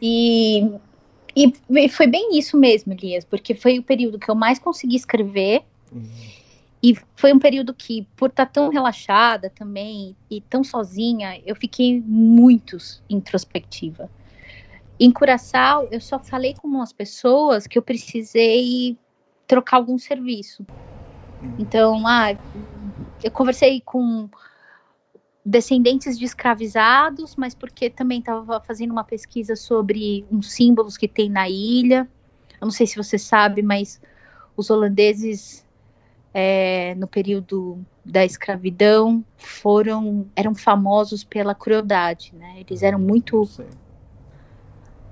E, e foi bem isso mesmo, Elias, porque foi o período que eu mais consegui escrever. E foi um período que, por estar tão relaxada também e tão sozinha, eu fiquei muito introspectiva. Em Curaçao, eu só falei com umas pessoas que eu precisei trocar algum serviço. Então, ah, eu conversei com descendentes de escravizados, mas porque também estava fazendo uma pesquisa sobre uns símbolos que tem na ilha. Eu não sei se você sabe, mas os holandeses é, no período da escravidão foram eram famosos pela crueldade, né? Eles eram muito Não sei.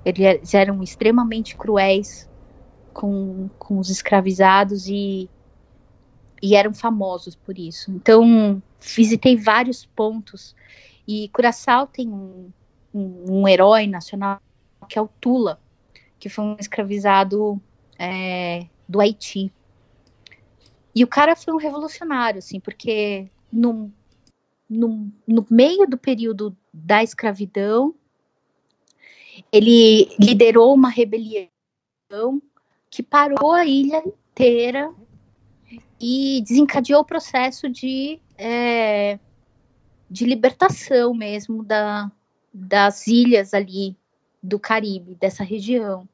eles eram extremamente cruéis com, com os escravizados e, e eram famosos por isso. Então, visitei vários pontos. E Curaçao tem um, um, herói nacional que é o Tula, que foi um escravizado é, do Haiti. E o cara foi um revolucionário, assim, porque no, no, no meio do período da escravidão, ele liderou uma rebelião que parou a ilha inteira e desencadeou o processo de, é, de libertação mesmo da, das ilhas ali do Caribe, dessa região.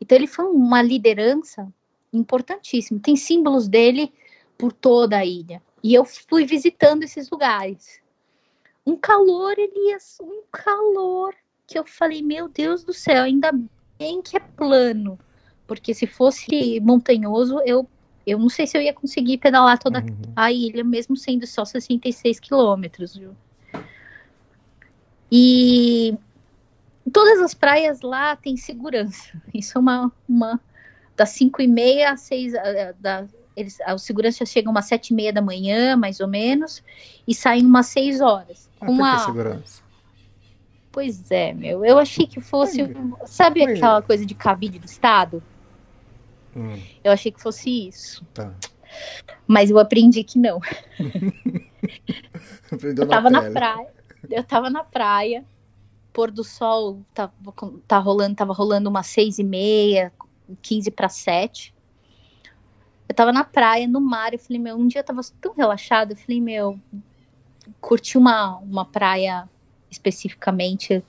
Então ele foi uma liderança importantíssima. Tem símbolos dele por toda a ilha. E eu fui visitando esses lugares. Um calor, Elias, um calor que eu falei, meu Deus do céu, ainda bem que é plano. Porque se fosse montanhoso, eu, eu não sei se eu ia conseguir pedalar toda Uhum. a ilha, mesmo sendo só 66 quilômetros, viu? E todas as praias lá têm segurança. Isso é uma, uma das 5 e meia às 6 da, eles, os seguranças chegam umas sete e meia da manhã, mais ou menos, e saem umas seis horas. Ah, Com que a... segurança? Pois é, meu. Eu achei que fosse. Sabe aquela coisa de cabide do Estado? Hum, Eu achei que fosse isso. tá. Mas eu aprendi que não. Eu tava na pele. praia. Eu tava na praia. Pôr do sol tava, tá rolando, tava rolando umas seis e meia, 15 para sete. Eu tava na praia, no mar. Eu falei, meu, um dia eu tava tão relaxada. Eu falei, meu, curti uma, uma praia especificamente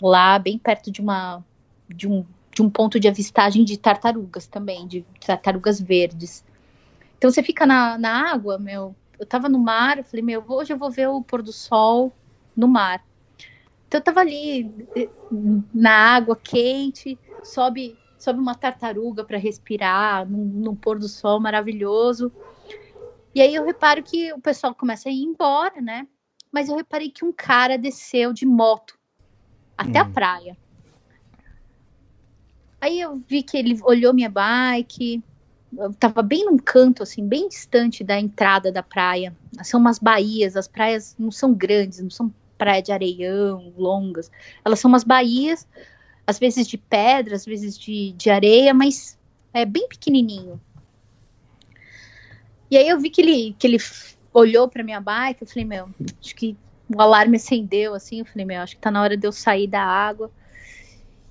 lá, bem perto de uma de um, de um ponto de avistagem de tartarugas também, de tartarugas verdes. Então você fica na, na água, meu. Eu tava no mar, eu falei, meu, hoje eu vou ver o pôr do sol no mar. Então eu tava ali eh, na água quente, sobe, sobe uma tartaruga para respirar num, num pôr do sol maravilhoso. E aí eu reparo que o pessoal começa a ir embora, né? Mas eu reparei que um cara desceu de moto até a Hum. praia. Aí eu vi que ele olhou minha bike, eu tava bem num canto, assim, bem distante da entrada da praia. São umas baías, as praias não são grandes, não são praia de areião, longas. Elas são umas baías, às vezes de pedra, às vezes de, de areia, mas é bem pequenininho. E aí eu vi que ele, que ele olhou pra minha bike, eu falei, meu, acho que o alarme acendeu, assim, eu falei, meu, acho que tá na hora de eu sair da água.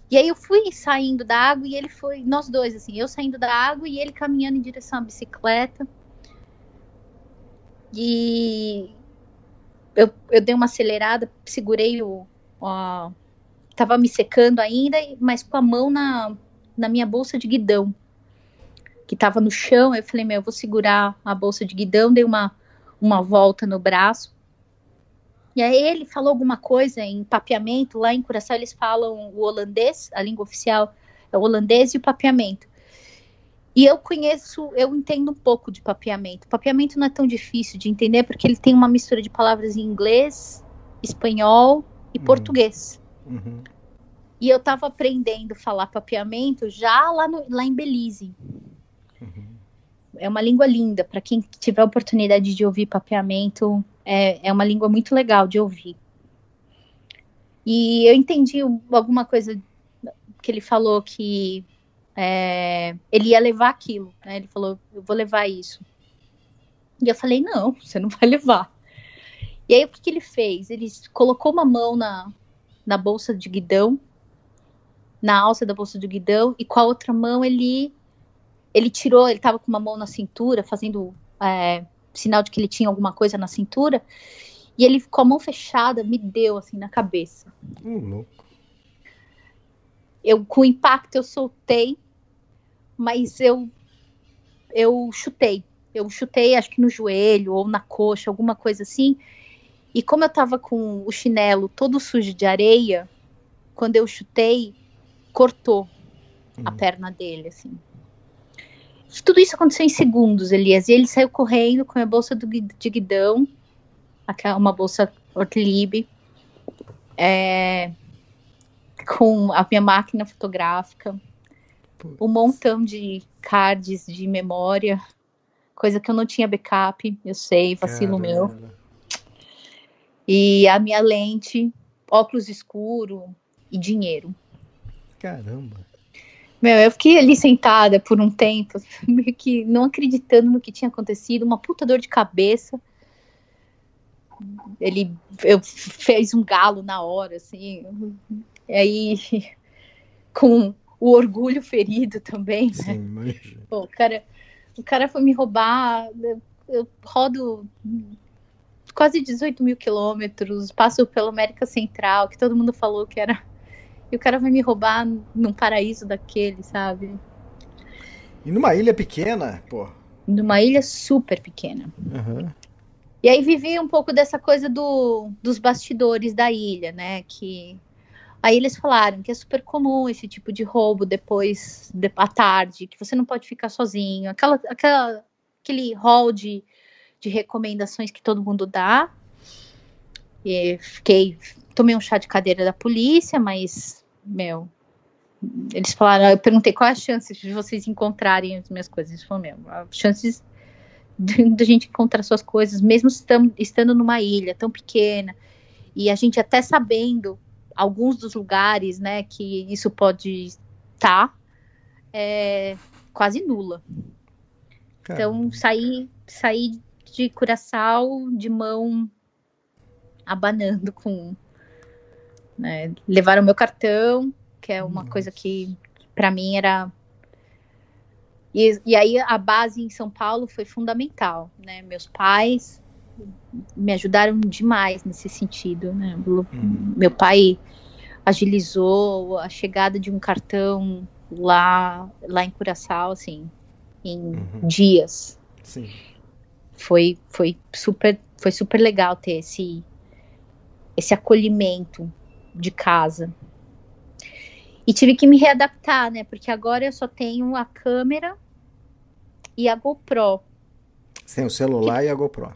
E aí eu fui saindo da água e ele foi, nós dois, assim, eu saindo da água e ele caminhando em direção à bicicleta. E eu, eu dei uma acelerada, segurei o. tava me secando ainda, mas com a mão na, na minha bolsa de guidão, que tava no chão. Eu falei, meu, eu vou segurar a bolsa de guidão, dei uma, uma volta no braço. E aí ele falou alguma coisa em papeamento, lá em Curaçao eles falam o holandês, a língua oficial é o holandês e o papeamento. E eu conheço, eu entendo um pouco de papeamento. Papeamento não é tão difícil de entender porque ele tem uma mistura de palavras em inglês, espanhol e Hum. português. Uhum. E eu tava aprendendo a falar papeamento já lá, no- lá em Belize. É uma língua linda. Para quem tiver oportunidade de ouvir papeamento, é, é uma língua muito legal de ouvir. E eu entendi um- alguma coisa que ele falou que é, ele ia levar aquilo. né? Ele falou, eu vou levar isso. E eu falei, não, você não vai levar. E aí o que, que ele fez? Ele colocou uma mão na, na bolsa de guidão, na alça da bolsa de guidão, e com a outra mão ele ele tirou, ele tava com uma mão na cintura, fazendo é, sinal de que ele tinha alguma coisa na cintura, e ele com a mão fechada me deu assim na cabeça. Hum, louco. Eu com o impacto eu soltei, mas eu eu chutei. Eu chutei acho que no joelho ou na coxa, alguma coisa assim. E como eu tava com o chinelo todo sujo de areia, quando eu chutei, cortou a perna dele, assim. Tudo isso aconteceu em segundos, Elias. E ele saiu correndo com a bolsa do de guidão, aquela- uma bolsa Ortlieb, é, com a minha máquina fotográfica, um montão de cards de memória, coisa que eu não tinha backup, eu sei, vacilo meu. Caramba. E a minha lente, óculos escuro e dinheiro. Caramba. Meu, eu fiquei ali sentada por um tempo, meio que não acreditando no que tinha acontecido, uma puta dor de cabeça. Ele eu, fez um galo na hora, assim. E aí, com o orgulho ferido também, né? Sim, imagina. Pô, o cara, o cara foi me roubar. Eu, eu rodo quase 18 mil quilômetros, passo pela América Central, que todo mundo falou que era. E o cara vai me roubar num paraíso daquele, sabe? E numa ilha pequena, pô. Numa ilha super pequena. Aham. E aí vivi um pouco dessa coisa do, dos bastidores da ilha, né? Que aí eles falaram que é super comum esse tipo de roubo depois de, à tarde, que você não pode ficar sozinho, aquela, aquela aquele hall de, de recomendações que todo mundo dá. E fiquei, tomei um chá de cadeira da polícia, mas meu, eles falaram, eu perguntei qual é a chance de vocês encontrarem as minhas coisas. Eles falaram, meu, chances da gente encontrar suas coisas, mesmo estando, estando numa ilha tão pequena, e a gente até sabendo alguns dos lugares, né, que isso pode estar, é quase nula. Então, saí, saí de Curaçao de mão abanando com. Né, levaram meu cartão, que é uma Nossa. coisa que para mim era e, e aí a base em São Paulo foi fundamental, né? Meus pais me ajudaram demais nesse sentido, né? Uhum. Meu pai agilizou a chegada de um cartão lá lá em Curaçao, assim, em uhum. dias. Sim. Foi foi super foi super legal ter esse esse acolhimento de casa. E tive que me readaptar, né? Porque agora eu só tenho a câmera e a GoPro. Sim, o celular que, e a GoPro.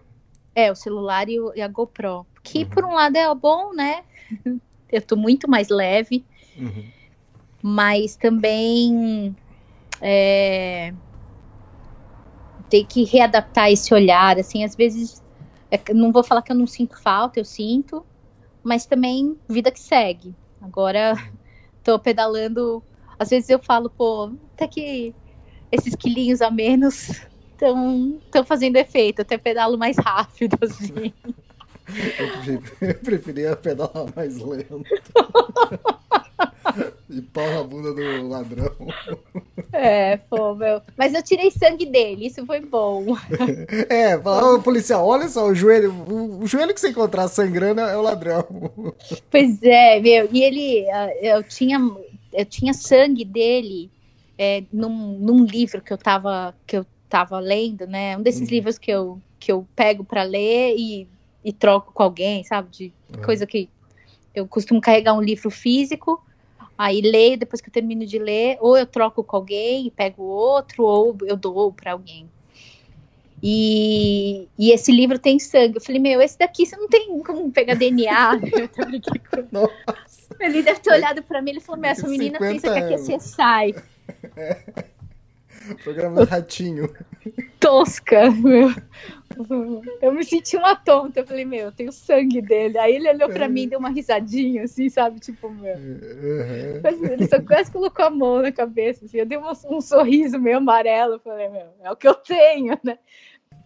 É, o celular e, o, e a GoPro. Que uhum. por um lado é bom, né? Eu tô muito mais leve. Uhum. Mas também é, tem que readaptar esse olhar, assim, às vezes é, não vou falar que eu não sinto falta, eu sinto, mas também vida que segue. Agora tô pedalando, às vezes eu falo, pô, até que esses quilinhos a menos estão fazendo efeito. Até pedalo mais rápido, assim. Eu preferia pedalar mais lento. e pau na bunda do ladrão. É, pô, meu. Mas eu tirei sangue dele, isso foi bom. É, falar, ô policial, olha só, o joelho, o, o, joelho que você encontrar sangrando é o ladrão. Pois é, meu. E ele, ah, eu tinha, eu tinha sangue dele é, num, num, livro que eu estava que eu tava lendo, né? Um desses uhum. livros que eu, que eu pego para ler e, e troco com alguém, sabe? De uhum. coisa que eu costumo carregar um livro físico, aí leio depois que eu termino de ler, ou eu troco com alguém e pego outro, ou eu dou para alguém. E, e, esse livro tem sangue. Eu falei, meu, esse daqui você não tem como pegar DNA. Ele deve ter olhado para mim e falou: Meu, essa menina pensa que aqui é CSI. Programa do Ratinho. Tosca, meu. Eu me senti uma tonta. Eu falei, meu, eu tenho sangue dele. Aí ele olhou pra mim e deu uma risadinha, assim, sabe? Tipo, meu. Uhum. Ele só quase colocou a mão na cabeça, assim. Eu dei um, um sorriso meio amarelo. Eu falei, meu, é o que eu tenho, né?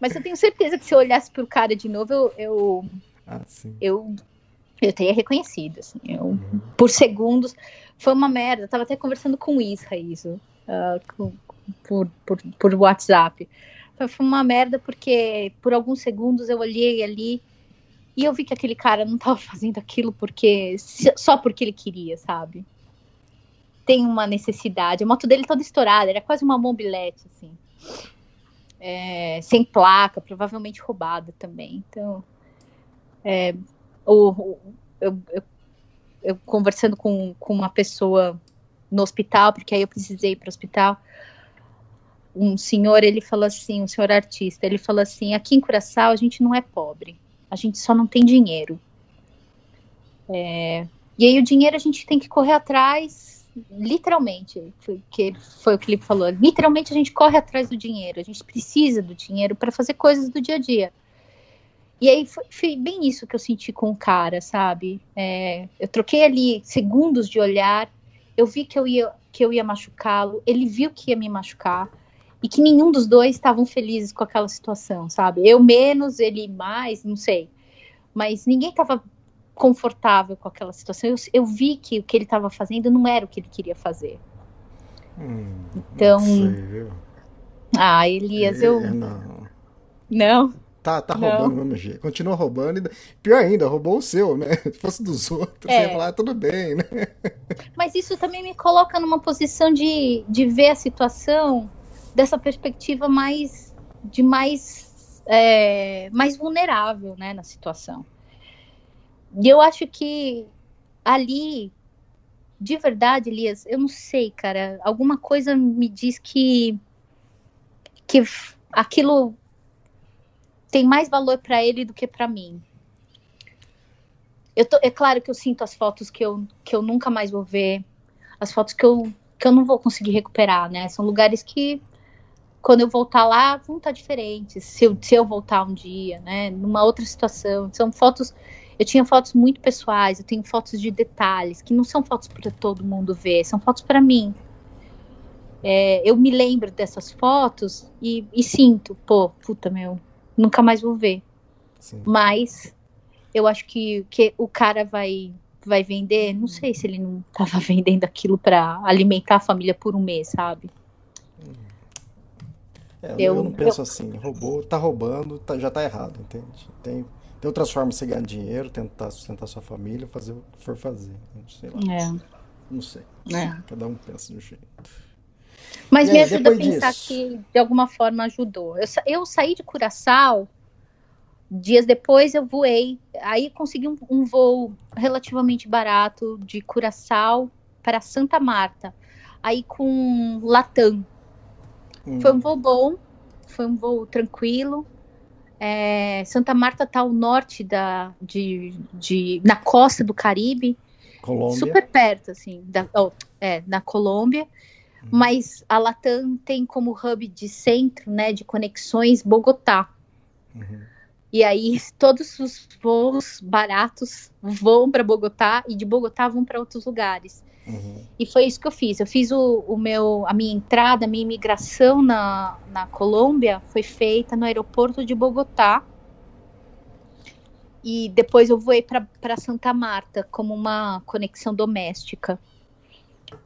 Mas eu tenho certeza que se eu olhasse pro cara de novo, eu. Eu, ah, eu, eu teria reconhecido, assim. Eu, uhum. Por segundos. Foi uma merda. Eu tava até conversando com o Isra isso. Uh, com, por, por, por WhatsApp. Foi uma merda porque por alguns segundos eu olhei ali e eu vi que aquele cara não tava fazendo aquilo porque só porque ele queria, sabe? Tem uma necessidade. A moto dele toda estourada, era quase uma mobilete, assim. É, sem placa, provavelmente roubada também. Então, é, o, eu, eu eu conversando com, com uma pessoa no hospital, porque aí eu precisei ir para o hospital. Um senhor, ele falou assim, um senhor artista, ele falou assim: aqui em Curaçao a gente não é pobre, a gente só não tem dinheiro. É, e aí o dinheiro a gente tem que correr atrás, literalmente, que foi o que ele falou. Literalmente a gente corre atrás do dinheiro, a gente precisa do dinheiro para fazer coisas do dia a dia. E aí foi, foi, bem isso que eu senti com o cara, sabe? É, eu troquei ali segundos de olhar, eu vi que eu ia, que eu ia machucá-lo, ele viu que ia me machucar e que nenhum dos dois estavam felizes com aquela situação, sabe? Eu menos, ele mais, não sei. Mas ninguém estava confortável com aquela situação. Eu, eu vi que o que ele estava fazendo não era o que ele queria fazer. Hum, então. Sei, ah, Elias, é, eu. Não. Não. Tá, tá roubando do mesmo jeito. Continua roubando. E... Pior ainda, roubou o seu, né? Se fosse dos outros, é. ia falar, ah, tudo bem, né? Mas isso também me coloca numa posição de, de ver a situação dessa perspectiva mais. de mais. É, mais vulnerável, né, na situação. E eu acho que ali, de verdade, Elias, eu não sei, cara. Alguma coisa me diz que. que aquilo tem mais valor para ele do que para mim. Eu tô, é claro que eu sinto as fotos que eu, que eu nunca mais vou ver, as fotos que eu, que eu não vou conseguir recuperar, né? São lugares que quando eu voltar lá vão estar diferentes. Se eu, se eu voltar um dia, né? Numa outra situação. São fotos. Eu tinha fotos muito pessoais, eu tenho fotos de detalhes, que não são fotos para todo mundo ver, são fotos para mim. É, eu me lembro dessas fotos e, e, sinto, pô, puta meu, nunca mais vou ver. Sim. Mas eu acho que, que o cara vai vai vender, não sei se ele não estava vendendo aquilo para alimentar a família por um mês, sabe? É, eu, eu, não penso eu... assim, roubou, tá roubando, tá, já tá errado, entende? Tem, tem outras formas de você ganhar dinheiro, tentar sustentar sua família, fazer o que for fazer. Sei lá. É. Não sei. É. Cada um pensa de um jeito. Mas me ajuda a pensar disso... que de alguma forma ajudou. Eu, eu saí de Curaçao, dias depois eu voei, aí consegui um, um voo relativamente barato de Curaçao para Santa Marta, aí com Latam. Hum. Foi um voo bom, foi um voo tranquilo. É, Santa Marta está ao norte da, de, de, na costa do Caribe, Colômbia. super perto, assim, da, oh, é, na Colômbia. Hum. Mas a Latam tem como hub de centro, né, de conexões Bogotá. Uhum. E aí todos os voos baratos vão para Bogotá e de Bogotá vão para outros lugares. Uhum. E foi isso que eu fiz. Eu fiz o, o, meu, a minha entrada, a minha imigração na, na Colômbia foi feita no aeroporto de Bogotá. E depois eu voei para Santa Marta como uma conexão doméstica.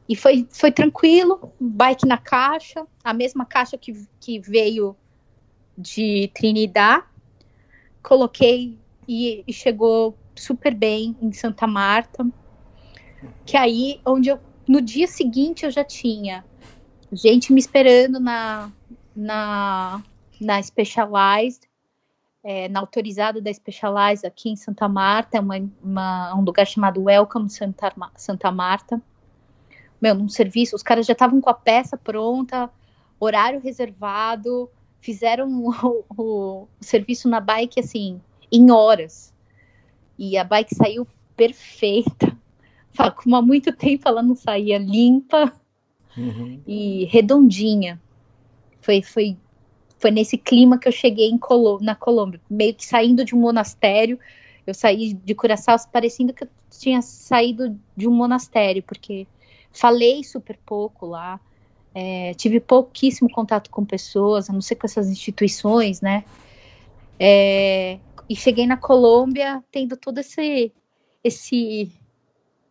E foi, foi tranquilo, bike na caixa, a mesma caixa que, que veio de Trinidad. Coloquei e, e chegou super bem em Santa Marta que aí, onde eu, no dia seguinte, eu já tinha gente me esperando na, na, na Specialized, é, na autorizada da Specialized aqui em Santa Marta, uma, uma, um lugar chamado Welcome Santa, Santa Marta. Meu, num serviço, os caras já estavam com a peça pronta, horário reservado, fizeram o, o, o serviço na bike, assim, em horas. E a bike saiu perfeita como há muito tempo ela não saía limpa uhum. e redondinha. Foi, foi, foi nesse clima que eu cheguei em Colô na Colômbia, meio que saindo de um monastério. Eu saí de Curaçao parecendo que eu tinha saído de um monastério, porque falei super pouco lá, é, tive pouquíssimo contato com pessoas, a não ser com essas instituições, né? É, e cheguei na Colômbia tendo todo esse, esse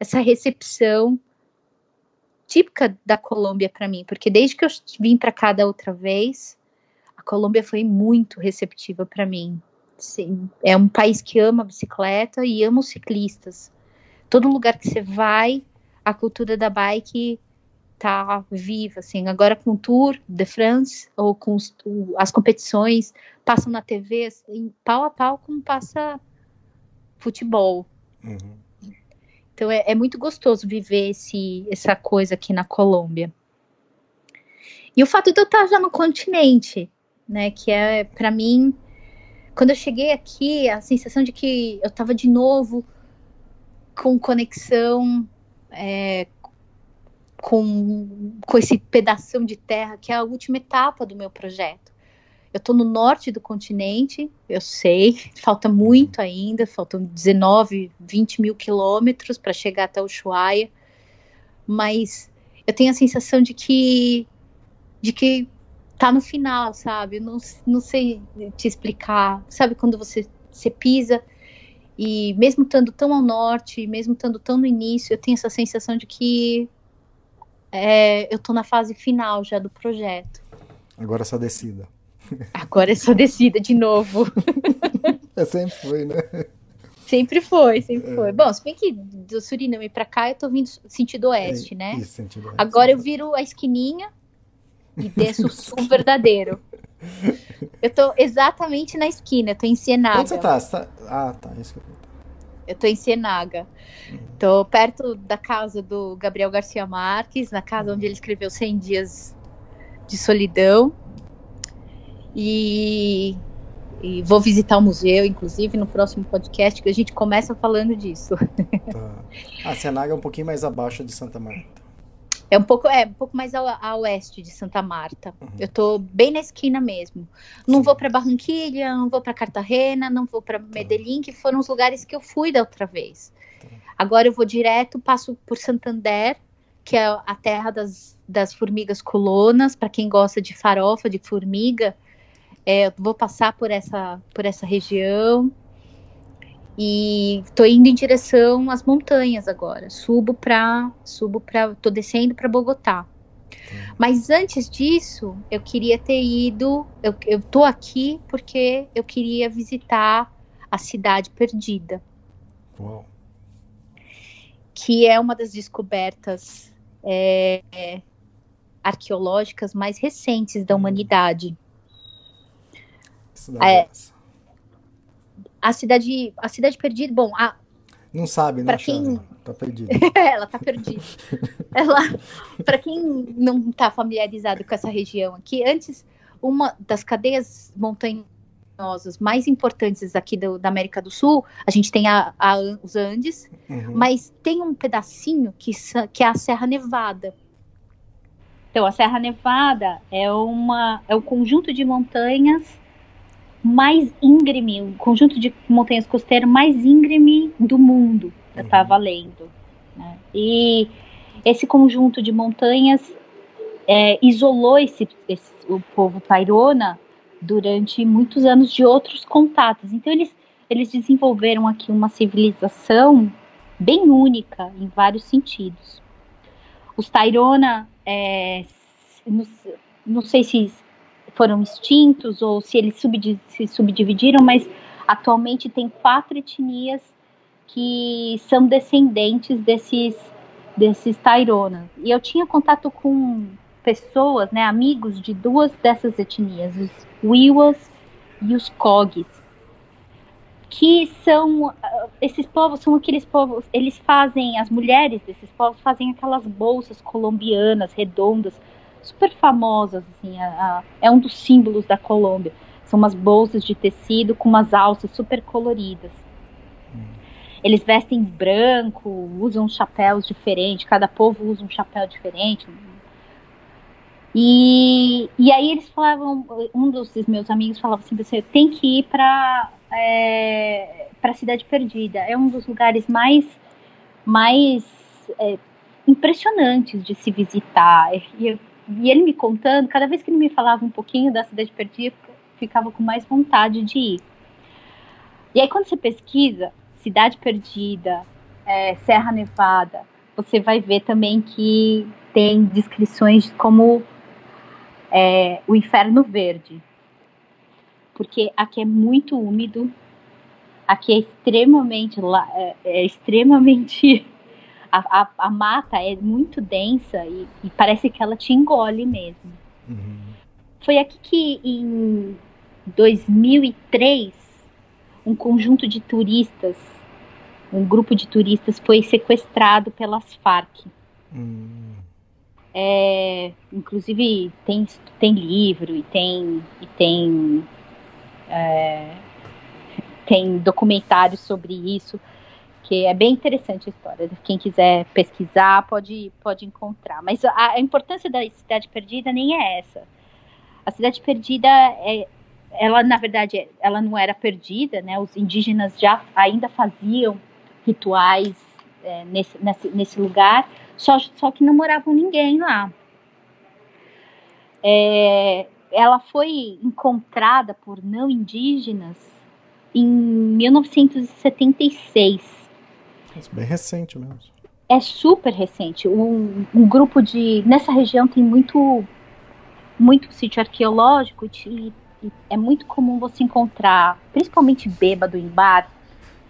essa recepção típica da Colômbia para mim, porque desde que eu vim para cá da outra vez, a Colômbia foi muito receptiva para mim. Sim, é um país que ama a bicicleta e ama os ciclistas. Todo lugar que você vai, a cultura da bike tá viva, assim. Agora com o Tour de France ou com os, as competições passam na TV assim, pau a pau como passa futebol. Uhum. Então é, é muito gostoso viver esse, essa coisa aqui na Colômbia. E o fato de eu estar já no continente, né, que é para mim, quando eu cheguei aqui, a sensação de que eu estava de novo com conexão é, com, com esse pedaço de terra, que é a última etapa do meu projeto. Eu estou no norte do continente, eu sei, falta muito ainda, faltam 19, 20 mil quilômetros para chegar até Ushuaia, mas eu tenho a sensação de que de que tá no final, sabe? Não, não sei te explicar. Sabe quando você, você pisa e mesmo estando tão ao norte, mesmo estando tão no início, eu tenho essa sensação de que é, eu estou na fase final já do projeto. Agora essa descida. Agora é só descida de novo. é, sempre foi, né? Sempre foi, sempre é. foi. Bom, se bem que do Suriname pra cá eu tô vindo sentido oeste, é, né? Isso, sentido oeste. Agora eu viro a esquininha e desço o sul verdadeiro. Eu tô exatamente na esquina, eu tô em Sienaga. Onde você tá? Você tá... Ah, tá, isso que eu eu tô em Sienaga. Uhum. Tô perto da casa do Gabriel Garcia Marques, na casa onde ele escreveu 100 Dias de Solidão. E, e, vou visitar o museu, inclusive, no próximo podcast, que a gente começa falando disso. Tá. A Senaga é um pouquinho mais abaixo de Santa Marta. É um pouco, é, um pouco mais a, a oeste de Santa Marta. Uhum. Eu tô bem na esquina mesmo. Não Sim. vou para Barranquilha, não vou para Cartagena, não vou para tá. Medellín, que foram os lugares que eu fui da outra vez. Tá. Agora eu vou direto, passo por Santander, que é a terra das, das formigas colonas, para quem gosta de farofa, de formiga. É, vou passar por essa, por essa região e tô indo em direção às montanhas agora. Subo para, subo para, tô descendo para Bogotá. Mas antes disso, eu queria ter ido. Eu, eu tô aqui porque eu queria visitar a cidade perdida. Uau. Que é uma das descobertas é, arqueológicas mais recentes da hum. humanidade. Cidade é, a cidade, a cidade perdida, bom, a, não sabe, não quem... Tá perdida. ela tá perdida. ela, para quem não tá familiarizado com essa região aqui, antes uma das cadeias montanhosas mais importantes aqui do, da América do Sul, a gente tem a, a os Andes, uhum. mas tem um pedacinho que, que é a Serra Nevada. Então, a Serra Nevada é uma é um conjunto de montanhas mais íngreme, o conjunto de montanhas costeiras mais íngreme do mundo, eu estava uhum. lendo. Né? E esse conjunto de montanhas é, isolou esse, esse, o povo Tairona durante muitos anos de outros contatos. Então eles, eles desenvolveram aqui uma civilização bem única em vários sentidos. Os Tairona, é, não, não sei se foram extintos ou se eles se subdividiram, mas atualmente tem quatro etnias que são descendentes desses desses Taironas. E eu tinha contato com pessoas, né, amigos de duas dessas etnias, os Wiwas e os Kogs, que são esses povos são aqueles povos, eles fazem as mulheres desses povos fazem aquelas bolsas colombianas redondas super famosas, assim, a, a, é um dos símbolos da Colômbia. São umas bolsas de tecido com umas alças super coloridas. Hum. Eles vestem branco, usam chapéus diferentes, cada povo usa um chapéu diferente. E, e aí eles falavam, um dos meus amigos falava assim, você tem que ir para é, para Cidade Perdida. É um dos lugares mais mais é, impressionantes de se visitar. E eu e ele me contando, cada vez que ele me falava um pouquinho da cidade perdida, ficava com mais vontade de ir. E aí quando você pesquisa cidade perdida, é, Serra Nevada, você vai ver também que tem descrições como é, o Inferno Verde, porque aqui é muito úmido, aqui é extremamente é, é extremamente a, a, a mata é muito densa e, e, parece que ela te engole mesmo. Uhum. Foi aqui que em 2003 um conjunto de turistas, um grupo de turistas foi sequestrado pelas Farc. Uhum. É, inclusive tem, tem livro e tem e tem é, tem documentários sobre isso porque é bem interessante a história. Quem quiser pesquisar pode, pode encontrar. Mas a, a importância da Cidade Perdida nem é essa. A Cidade Perdida é, ela na verdade ela não era perdida, né? Os indígenas já ainda faziam rituais é, nesse, nesse, nesse lugar, só, só que não moravam ninguém lá. É, ela foi encontrada por não indígenas em 1976 bem recente mesmo. É super recente. Um, um grupo de. Nessa região tem muito, muito sítio arqueológico e, e é muito comum você encontrar, principalmente bêbado em bar,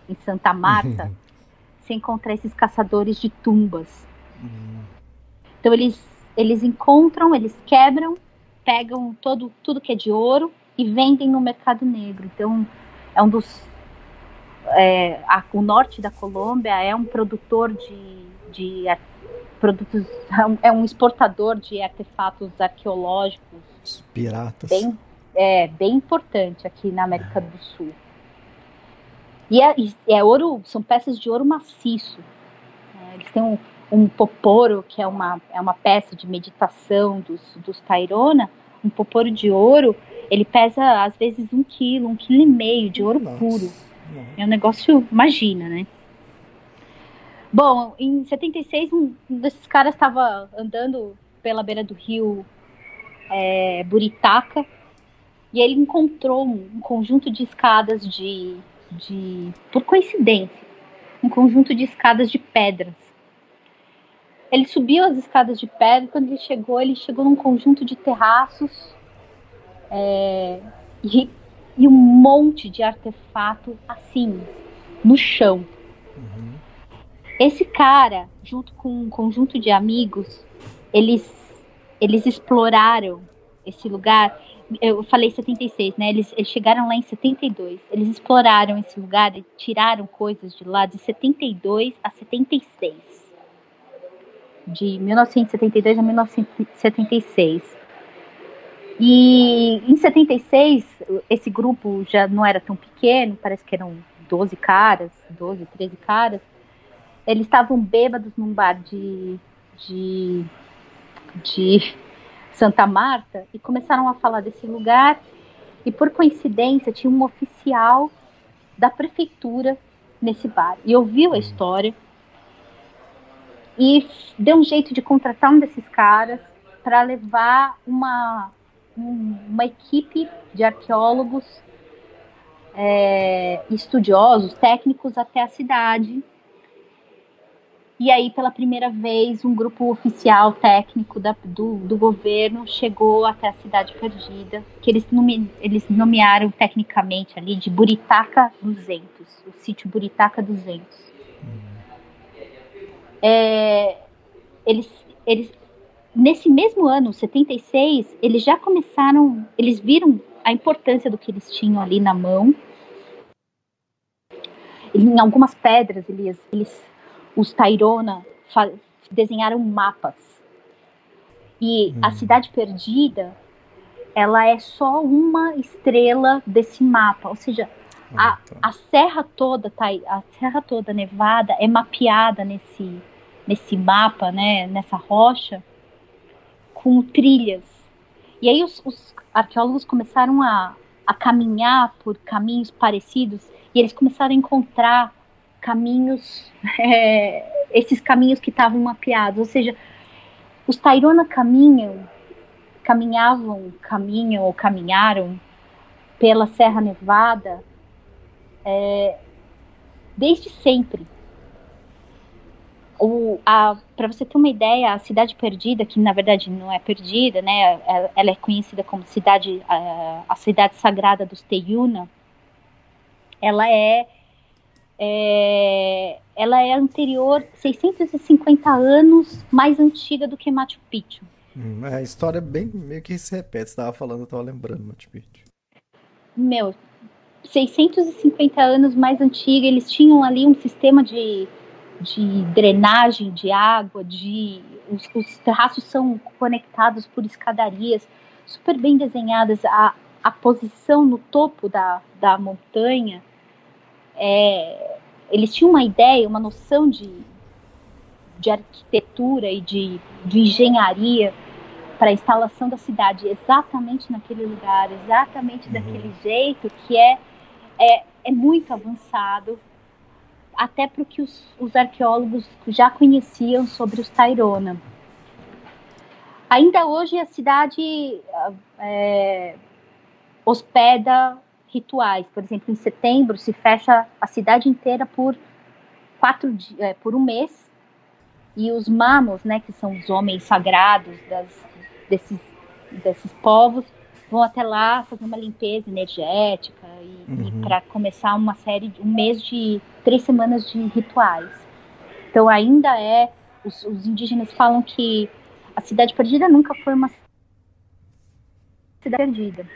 em Santa Marta, uhum. você encontrar esses caçadores de tumbas. Uhum. Então eles, eles encontram, eles quebram, pegam todo, tudo que é de ouro e vendem no mercado negro. Então é um dos é, a, o norte da Colômbia é um produtor de, de produtos, é um exportador de artefatos arqueológicos. Piratas. Bem, é, bem importante aqui na América do Sul. E é, é ouro, são peças de ouro maciço. É, eles têm um, um poporo, que é uma, é uma peça de meditação dos, dos Tairona, um poporo de ouro, ele pesa às vezes um quilo, um quilo e meio de ouro Nossa. puro. É um negócio, imagina, né? Bom, em 76, um desses caras estava andando pela beira do rio é, Buritaca e ele encontrou um, um conjunto de escadas de, de, por coincidência, um conjunto de escadas de pedras. Ele subiu as escadas de pedra e quando ele chegou, ele chegou num conjunto de terraços é, e, e, um monte de artefato assim, no chão. Uhum. Esse cara, junto com um conjunto de amigos, eles, eles exploraram esse lugar. Eu falei 76, né? Eles, eles chegaram lá em 72. Eles exploraram esse lugar e tiraram coisas de lá de 72 a 76. De 1972 a 1976. E em 76, esse grupo já não era tão pequeno, parece que eram 12 caras, 12, 13 caras. Eles estavam bêbados num bar de, de, de Santa Marta e começaram a falar desse lugar. E por coincidência, tinha um oficial da prefeitura nesse bar. E ouviu a história e deu um jeito de contratar um desses caras para levar uma, uma equipe de arqueólogos é, estudiosos, técnicos até a cidade e aí, pela primeira vez, um grupo oficial técnico da, do, do governo chegou até a cidade perdida, que eles, nome, eles nomearam tecnicamente ali de Buritaca 200, o sítio Buritaca 200. É, eles, eles, nesse mesmo ano, 76, eles já começaram, eles viram a importância do que eles tinham ali na mão. Em algumas pedras, eles, eles os Tairona desenharam mapas. E hum. a Cidade Perdida, ela é só uma estrela desse mapa. Ou seja, a, ah, tá. a serra toda, tá, a serra toda nevada é mapeada nesse, nesse mapa, né, nessa rocha, com trilhas. E aí os, os arqueólogos começaram a, a caminhar por caminhos parecidos e eles começaram a encontrar caminhos, é, esses caminhos que estavam mapeados, ou seja, os Tairona caminham, caminhavam, caminham ou caminharam pela Serra Nevada é, desde sempre. Para você ter uma ideia, a cidade perdida, que na verdade não é perdida, né? Ela é conhecida como cidade, a, a cidade sagrada dos Teyuna. Ela é é, ela é anterior, 650 anos mais antiga do que Machu Picchu. Hum, a história é bem meio que se repete. Você estava falando, eu estava lembrando Machu Picchu. Meu, 650 anos mais antiga, eles tinham ali um sistema de, de drenagem de água, de os, os terraços são conectados por escadarias super bem desenhadas. A, a posição no topo da, da montanha é, eles tinham uma ideia, uma noção de, de arquitetura e de, de engenharia para a instalação da cidade exatamente naquele lugar, exatamente uhum. daquele jeito, que é, é, é muito avançado, até para o que os, os, arqueólogos já conheciam sobre os Tairona. Ainda hoje a cidade é, hospeda rituais. Por exemplo, em setembro se fecha a cidade inteira por quatro é, por um mês e os mamos, né, que são os homens sagrados das, desses desses povos, vão até lá fazer uma limpeza energética e, uhum. e para começar uma série de um mês de três semanas de rituais. Então ainda é os, os indígenas falam que a cidade perdida nunca foi uma cidade perdida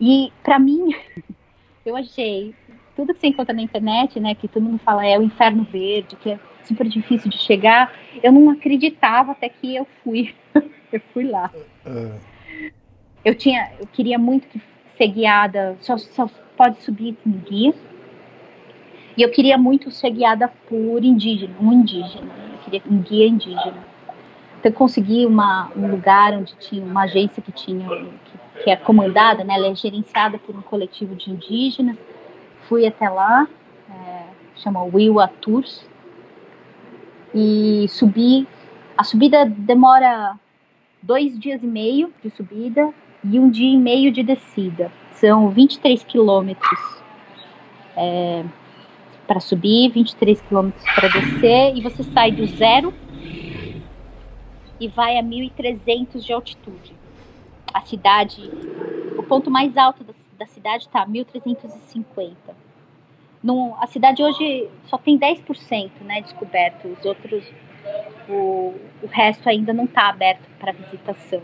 e para mim, eu achei tudo que você encontra na internet, né, que todo mundo fala é o inferno verde, que é super difícil de chegar, eu não acreditava até que eu fui. eu fui lá. Uh. Eu tinha, eu queria muito ser guiada, só, só pode subir com guia. E eu queria muito ser guiada por indígena, um indígena, queria um guia indígena. Então, eu consegui uma, um lugar onde tinha uma agência que tinha, que, que é comandada, né, ela é gerenciada por um coletivo de indígenas. Fui até lá, é, chama Wiwa Tours, e subi. A subida demora dois dias e meio de subida e um dia e meio de descida. São 23 quilômetros é, para subir, 23 quilômetros para descer, e você sai do zero e vai a 1.300 de altitude. A cidade, o ponto mais alto da, da cidade está a 1.350. Num, a cidade hoje só tem 10% né, descoberto, os outros, o, o resto ainda não está aberto para visitação.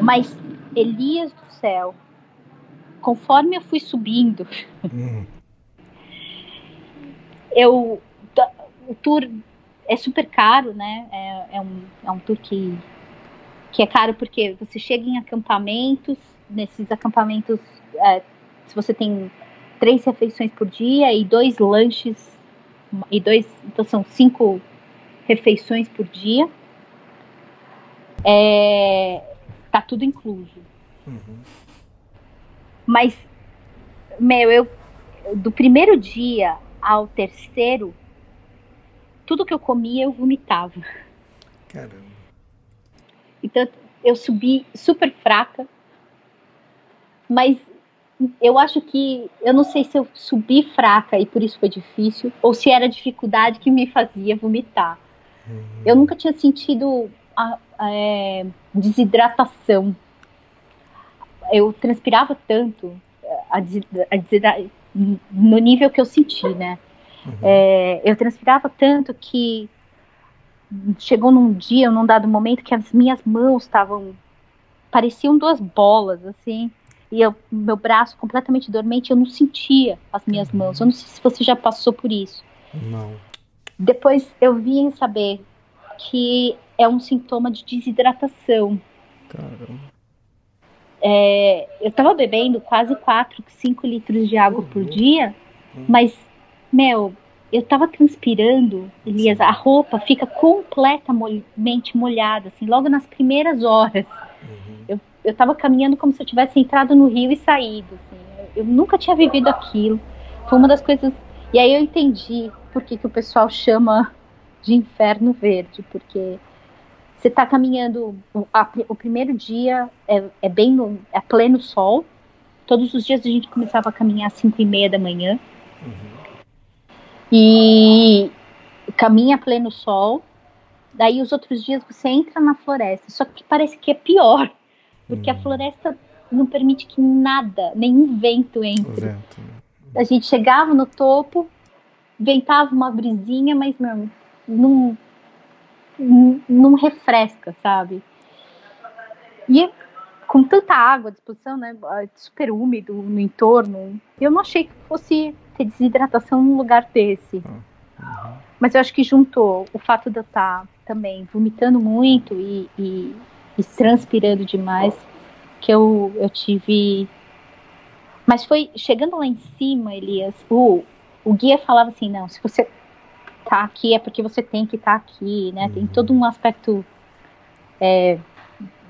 Mas, Elias do céu, conforme eu fui subindo, uhum. eu o tour é super caro, né? É, é, um, é um tour que, que é caro porque você chega em acampamentos, nesses acampamentos, é, se você tem três refeições por dia e dois lanches, e dois, então são cinco refeições por dia, é, tá tudo incluso. Uhum. Mas, meu, eu do primeiro dia ao terceiro, tudo que eu comia eu vomitava. Caramba. Então eu subi super fraca, mas eu acho que eu não sei se eu subi fraca e por isso foi difícil, ou se era a dificuldade que me fazia vomitar. Uhum. Eu nunca tinha sentido a, é, desidratação. Eu transpirava tanto a, a, no nível que eu senti, né? Uhum. É, eu transpirava tanto que chegou num dia, num dado momento, que as minhas mãos estavam. pareciam duas bolas, assim. E eu, meu braço completamente dormente, eu não sentia as minhas uhum. mãos. Eu não sei se você já passou por isso. Não. Depois eu vim saber que é um sintoma de desidratação. Caramba. É, eu tava bebendo quase 4, 5 litros de água uhum. por dia, uhum. mas meu, eu tava transpirando, Elias, a roupa fica completamente molhada, assim, logo nas primeiras horas. Uhum. Eu, eu tava caminhando como se eu tivesse entrado no rio e saído, assim. eu, eu nunca tinha vivido aquilo. Foi uma das coisas. E aí eu entendi por que, que o pessoal chama de inferno verde, porque você está caminhando, a, o primeiro dia é, é bem no, é pleno sol. Todos os dias a gente começava a caminhar às 5 e meia da manhã. Uhum. E caminha a pleno sol. Daí os outros dias você entra na floresta. Só que parece que é pior. Porque uhum. a floresta não permite que nada, nenhum vento entre. Vento. Né? A gente chegava no topo, ventava uma brisinha, mas não, não, não refresca, sabe? E com tanta água à disposição, né, super úmido no entorno, eu não achei que fosse ter desidratação num lugar desse. Uhum. Mas eu acho que juntou o fato de eu estar tá também vomitando muito e, e, e transpirando demais, que eu, eu tive. Mas foi chegando lá em cima, Elias, o, o guia falava assim: não, se você tá aqui é porque você tem que estar tá aqui, né? Uhum. Tem todo um aspecto é,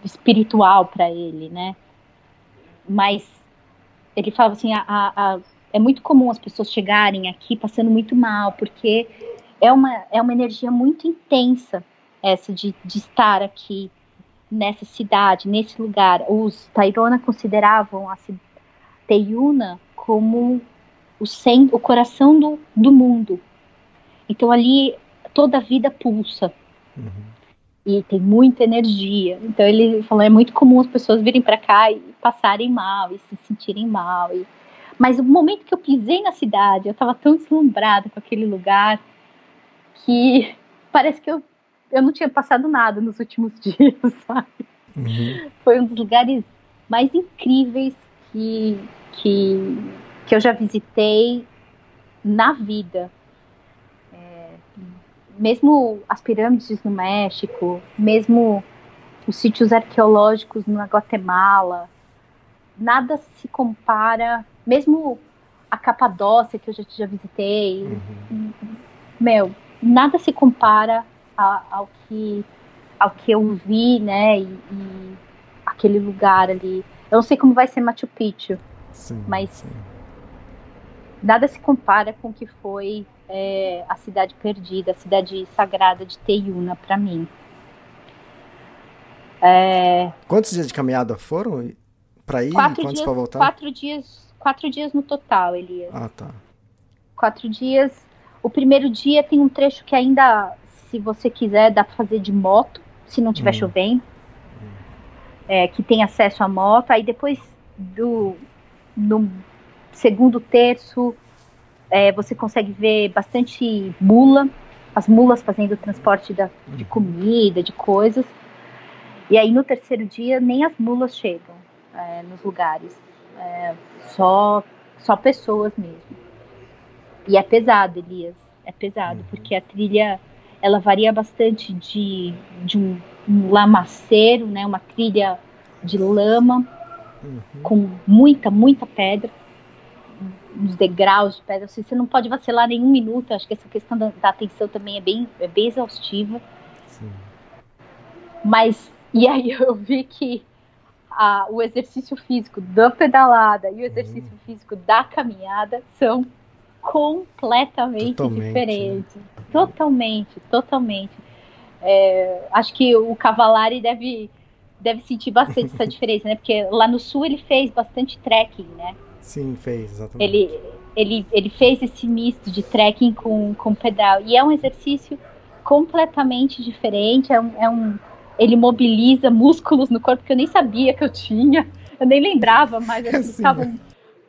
espiritual para ele, né? Mas ele falava assim: a, a, é muito comum as pessoas chegarem aqui passando muito mal, porque é uma, é uma energia muito intensa essa de, de estar aqui nessa cidade, nesse lugar. Os Tairona consideravam a Teiuna como o, sem, o coração do, do mundo. Então ali toda a vida pulsa. Uhum. E tem muita energia. Então ele falou: é muito comum as pessoas virem para cá e passarem mal, e se sentirem mal. E mas o momento que eu pisei na cidade, eu estava tão deslumbrada com aquele lugar que parece que eu, eu não tinha passado nada nos últimos dias, sabe? Uhum. Foi um dos lugares mais incríveis que, que, que eu já visitei na vida. Mesmo as pirâmides no México, mesmo os sítios arqueológicos na Guatemala, nada se compara mesmo a Capadócia, que eu já, já visitei, uhum. meu, nada se compara a, ao que ao que eu vi, né? E, e, aquele lugar ali. Eu não sei como vai ser Machu Picchu, sim, mas sim. Nada se compara com o que foi é, a cidade perdida, a cidade sagrada de Teiuna para mim. É... Quantos dias de caminhada foram para ir? Quatro quantos para voltar? Quatro dias, quatro dias no total, Elias. Ah, tá. Quatro dias. O primeiro dia tem um trecho que ainda, se você quiser, dá para fazer de moto, se não tiver hum. chovendo, é, que tem acesso à moto. Aí depois do no segundo terço é, você consegue ver bastante mula, as mulas fazendo transporte da, de uhum. comida, de coisas. E aí no terceiro dia nem as mulas chegam é, nos lugares, é, só só pessoas mesmo. E é pesado, Elias, é pesado, uhum. porque a trilha ela varia bastante de, de um, um lamaceiro, né, uma trilha de lama uhum. com muita, muita pedra, uns degraus de pedra. Assim, você não pode vacilar nenhum minuto. Acho que essa questão da, da atenção também é bem, é bem exaustiva. Sim. Mas e aí eu vi que a, o exercício físico da pedalada e o exercício uhum. físico da caminhada são completamente totalmente, né? diferentes. Né? Totalmente, totalmente. É, acho que o Cavalari deve, deve sentir bastante essa diferença, né? Porque lá no sul ele fez bastante trekking, né? Sim, fez, exatamente. Ele, ele, ele fez esse misto de trekking com, com pedal. E é um exercício completamente diferente. É um, é um, ele mobiliza músculos no corpo que eu nem sabia que eu tinha. Eu nem lembrava, mas é eles assim, estavam né?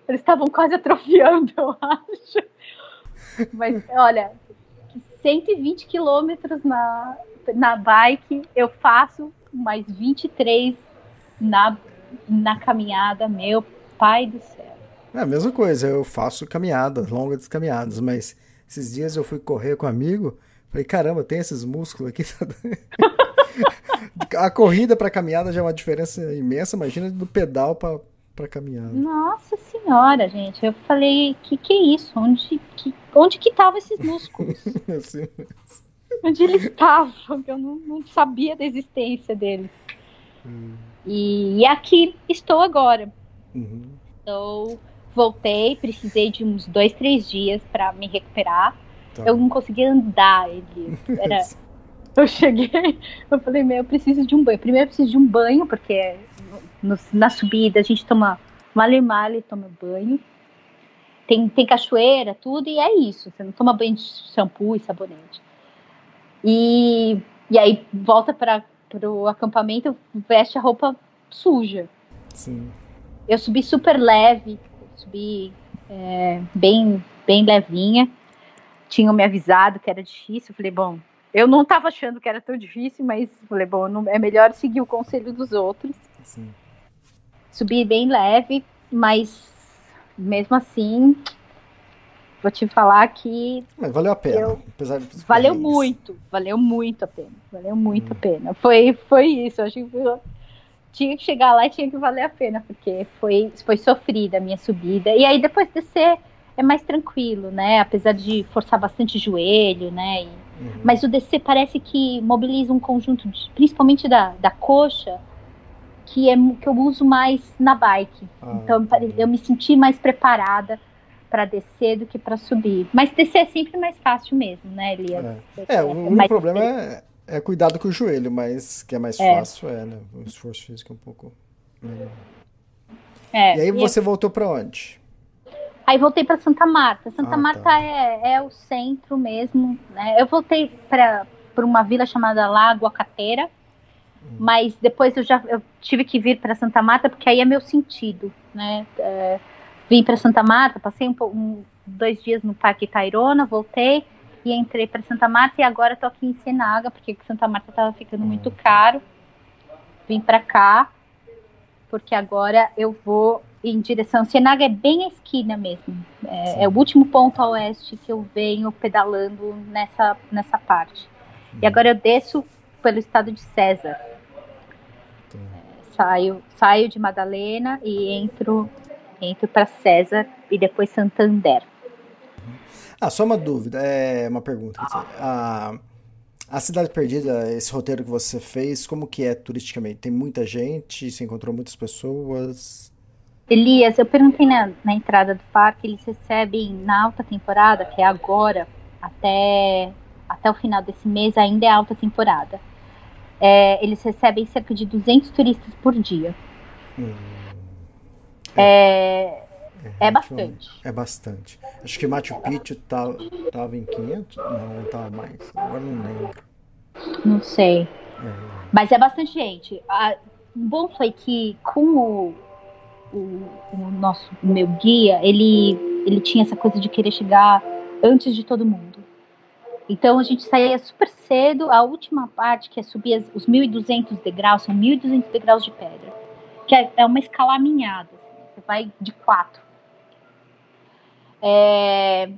eles estavam quase atrofiando, eu acho. Mas olha, 120 quilômetros na, na bike, eu faço mais 23 na, na caminhada, meu pai do céu. É a mesma coisa, eu faço caminhadas, longas caminhadas, mas esses dias eu fui correr com um amigo, falei, caramba, tem esses músculos aqui. a corrida para caminhada já é uma diferença imensa, imagina do pedal para para caminhada. Nossa senhora, gente, eu falei, que que é isso? Onde que onde que estavam esses músculos? assim, onde eles estavam? Eu não, não, sabia da existência deles. Hum. E, e, aqui estou agora. Uhum. Estou voltei, precisei de uns dois, três dias para me recuperar. Tá. Eu não conseguia andar, ele era. eu cheguei, eu falei, meu, eu preciso de um banho. Primeiro eu preciso de um banho, porque no, na subida a gente toma male male, toma banho. Tem, tem cachoeira, tudo, e é isso. Você não toma banho de shampoo e sabonete. E, e aí volta para o acampamento, veste a roupa suja. Sim. Eu subi super leve, subi é, bem, bem levinha. Tinham me avisado que era difícil. Falei, bom, eu não estava achando que era tão difícil, mas falei, bom, não, é melhor seguir o conselho dos outros. Sim. Subi bem leve, mas mesmo assim, vou te falar que. Mas valeu a pena. Eu, apesar de valeu muito, valeu muito a pena. Valeu muito hum. a pena. Foi, foi isso. Acho que tinha que chegar lá e tinha que valer a pena, porque foi, foi sofrida a minha subida. E aí depois descer é mais tranquilo, né? Apesar de forçar bastante joelho, né? E, uhum. Mas o descer parece que mobiliza um conjunto, de, principalmente da, da coxa, que, é, que eu uso mais na bike. Ah, então eu me senti mais preparada para descer do que para subir. Mas descer é sempre mais fácil mesmo, né, Elias? É, é o é único problema é, é cuidado com o joelho, mas que é mais é. fácil, é, né? O esforço físico é um pouco. É, e aí você voltou para onde? Aí voltei para Santa Marta. Santa ah, Marta tá. é, é o centro mesmo, né? Eu voltei para uma vila chamada Lago Acateira, hum. mas depois eu já eu tive que vir para Santa Marta porque aí é meu sentido, né? É, vim para Santa Marta, passei um, um, dois dias no Parque Tairona, voltei e entrei para Santa Marta e agora estou aqui em Senaga, porque Santa Marta estava ficando hum. muito caro. Vim para cá, porque agora eu vou em direção. Senaga é bem a esquina mesmo. É, é, o último ponto a oeste que eu venho pedalando nessa, nessa parte. E hum. agora eu desço pelo estado de César. É, saio, saio de Madalena e entro, entro para César e depois Santander. Ah, só uma dúvida, é uma pergunta. Dizer, a, a Cidade Perdida, esse roteiro que você fez, como que é turisticamente? Tem muita gente? Você encontrou muitas pessoas? Elias, eu perguntei na, na entrada do parque, eles recebem na alta temporada, que é agora, até, até o final desse mês, ainda é alta temporada. É, eles recebem cerca de 200 turistas por dia. Hum, É, é relativamente- bastante. É bastante. Acho que Machu Picchu tá, tava em 500? Não, não tava mais. Agora não lembro. Não sei. É, Mas é bastante gente. Ah, O bom foi que com o, o, o nosso o meu guia, ele, ele tinha essa coisa de querer chegar antes de todo mundo. Então a gente saía super cedo. A última parte, que é subir as- os 1.200 degraus, são 1.200 degraus de pedra. Que é, é uma escalaminhada. assim, Você vai de quatro. É,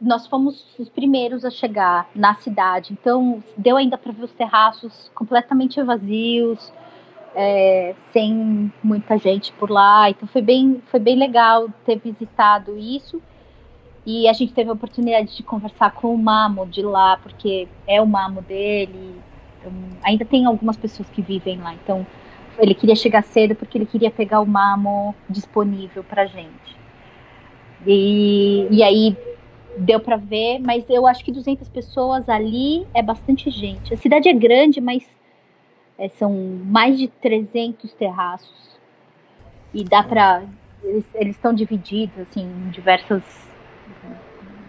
nós fomos os primeiros a chegar na cidade, então deu ainda para ver os terraços completamente vazios, é, sem muita gente por lá. Então foi bem, foi bem legal ter visitado isso. E a gente teve a oportunidade de conversar com o Mamo de lá, porque é o Mamo dele. Então, ainda tem algumas pessoas que vivem lá, então ele queria chegar cedo porque ele queria pegar o Mamo disponível pra gente. E, e aí deu para ver, mas eu acho que 200 pessoas ali é bastante gente. A cidade é grande, mas é, são mais de 300 terraços. E dá para eles estão divididos assim em diversas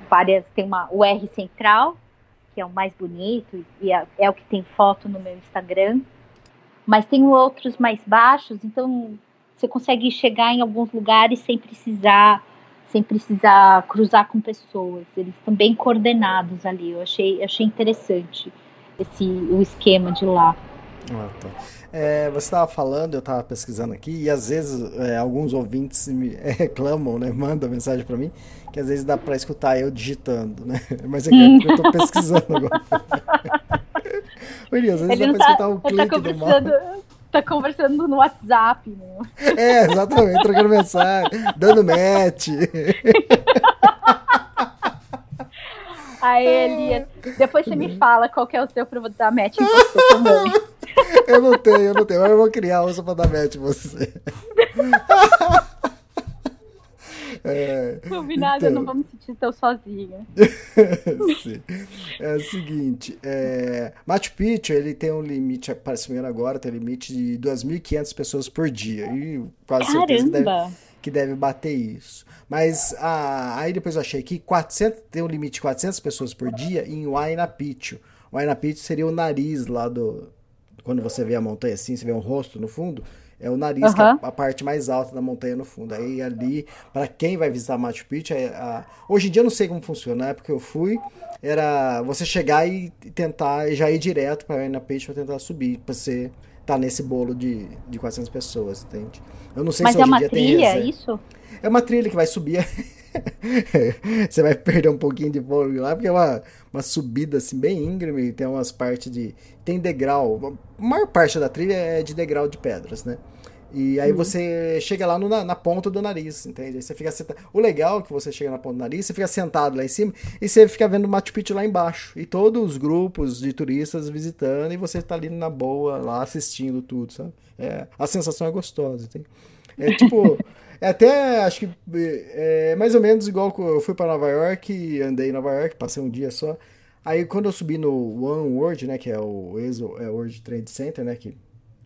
várias, tem uma o R central, que é o mais bonito e é, é o que tem foto no meu Instagram. Mas tem outros mais baixos, então você consegue chegar em alguns lugares sem precisar sem precisar cruzar com pessoas. Eles estão bem coordenados ali. Eu achei, achei interessante esse o esquema de lá. Ah, tá. É, você estava falando, eu estava pesquisando aqui, e às vezes é, alguns ouvintes me reclamam, né? Mandam mensagem para mim, que às vezes dá para escutar eu digitando, né? Mas é que eu estou pesquisando agora. Oi, às vezes Ele dá para tá, escutar tá clique do mapa. Conversando, tá conversando no WhatsApp. né? É, exatamente, trocando mensagem, dando match. Aí ele, depois você me fala qual que é o seu pra eu dar match em você também. Eu não tenho, eu não tenho, mas eu vou criar outra para dar match em você. É, Combinado, eu Então. não vou me sentir tão sozinha. É o seguinte, é, Machu Picchu ele tem um limite, parece me agora, tem um limite de 2.500 pessoas por dia. E quase certeza que deve, Caramba! que deve bater isso. Mas ah, aí depois eu achei que 400, tem um limite de 400 pessoas por dia em Huayna Picchu. Huayna Picchu seria o nariz lá do... Quando você vê a montanha assim, você vê um rosto no fundo, é o nariz que é a parte mais alta da montanha no fundo. Aí ali, para quem vai visitar Machu Picchu, é a- hoje em dia eu não sei como funciona, na época que eu fui, era você chegar e tentar já ir direto para Huayna Picchu para tentar subir, para você estar nesse bolo de, de 400 pessoas, entende? Eu não sei Mas se é hoje em uma dia tem trilha, reserva. isso? É uma trilha que vai subir. Você vai perder um pouquinho de fôlego lá, porque é uma, uma subida assim bem íngreme, tem umas partes de. Tem degrau. A maior parte da trilha é de degrau de pedras, né? E aí você chega lá no- na, na ponta do nariz, entende? Aí você fica sentado. O legal é que você chega na ponta do nariz, você fica sentado lá em cima e você fica vendo o Machu Picchu lá embaixo. E todos os grupos de turistas visitando e você tá ali na boa, lá assistindo tudo, sabe? É, a sensação é gostosa, entende? É tipo. É até, acho que é mais ou menos igual que eu fui para Nova York, andei em Nova York, passei um dia só. Aí quando eu subi no One World, né, que é o EXO, é o World Trade Center, né, que,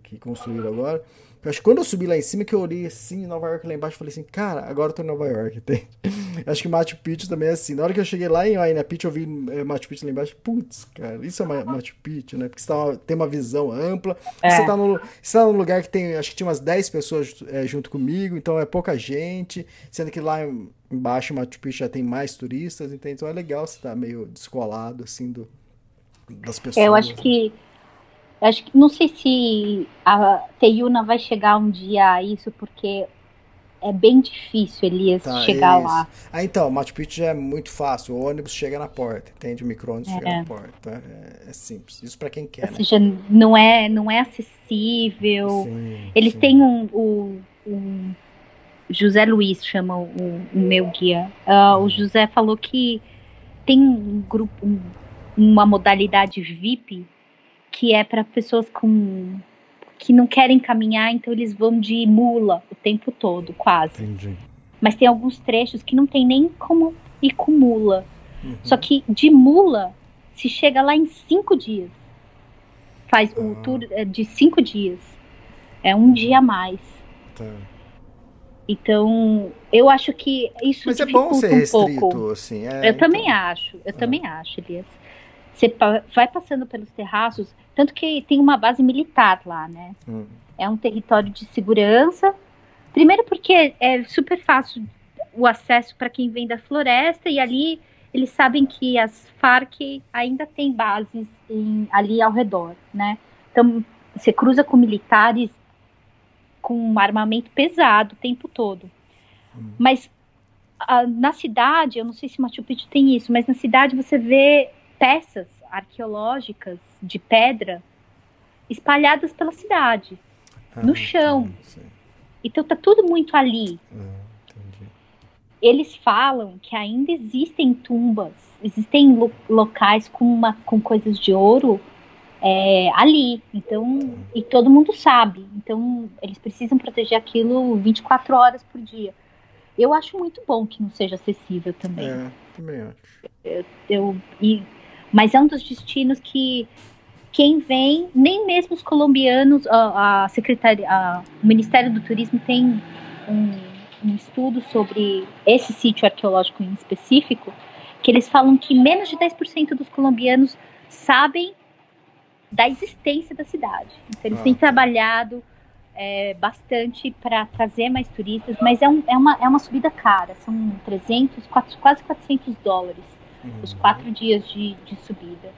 que construíram agora. Eu acho que quando eu subi lá em cima, que eu olhei assim, Nova York lá embaixo, eu falei assim, cara, agora eu tô em Nova York, entende? Acho que Machu Picchu também é assim. Na hora que eu cheguei lá em Huayna Picchu, eu vi é, Machu Picchu lá embaixo, putz, cara, isso é Ma- Machu Picchu, né? Porque você tá, tem uma visão ampla, É. você tá no, você tá num lugar que tem, acho que tinha umas 10 pessoas é, junto comigo, então é pouca gente, sendo que lá em- embaixo, Machu Picchu já tem mais turistas, entende? Então é legal você estar meio descolado, assim, do, das pessoas. Eu acho que. Acho que não sei se a Teyuna vai chegar um dia a isso, porque é bem difícil, Elias, Tá, chegar isso. lá. Ah, então, Machu Picchu é muito fácil. O ônibus chega na porta, entende? O micro-ônibus chega É. na porta. É, é simples. Isso pra quem quer, Ou né? seja, não é, não é acessível. Sim, Eles sim. têm um, um, um, José Luiz chama o, o meu guia. Uh, o José falou que tem um grupo, um, uma modalidade VIP que é para pessoas com que não querem caminhar, então eles vão de mula o tempo todo, quase. Entendi. Mas tem alguns trechos que não tem nem como ir com mula. Uhum. Só que de mula se chega lá em cinco dias. Faz ah. o tour é, de cinco dias. É um dia a mais. Tá. Então, eu acho que isso Mas é bom ser restrito, um pouco. assim. É, eu então... também acho, eu ah. também acho, Elias. Você vai passando pelos terraços, tanto que tem uma base militar lá, né? Hum. É um território de segurança. Primeiro porque é super fácil o acesso para quem vem da floresta e ali eles sabem que as Farc ainda tem bases em, ali ao redor, né? Então você cruza com militares com um armamento pesado o tempo todo. Hum. Mas a, na cidade, eu não sei se Machu Picchu tem isso, mas na cidade você vê peças arqueológicas de pedra espalhadas pela cidade, ah, no chão. Então tá tudo muito ali. Ah, Eles falam que ainda existem tumbas, existem lo locais com, uma, com coisas de ouro é, ali. Então, e todo mundo sabe. Então, eles precisam proteger aquilo 24 horas por dia. Eu acho muito bom que não seja acessível também. É, também acho. Eu, eu, e, mas é um dos destinos que quem vem, nem mesmo os colombianos, a, a secretaria, a, o Ministério do Turismo tem um, um estudo sobre esse sítio arqueológico em específico, que eles falam que menos de 10% dos colombianos sabem da existência da cidade. Então, eles ah. têm trabalhado é, bastante para trazer mais turistas, mas é, um, é, uma, é uma subida cara, são 300, 4, quase 400 dólares uhum. os quatro dias de, de subida.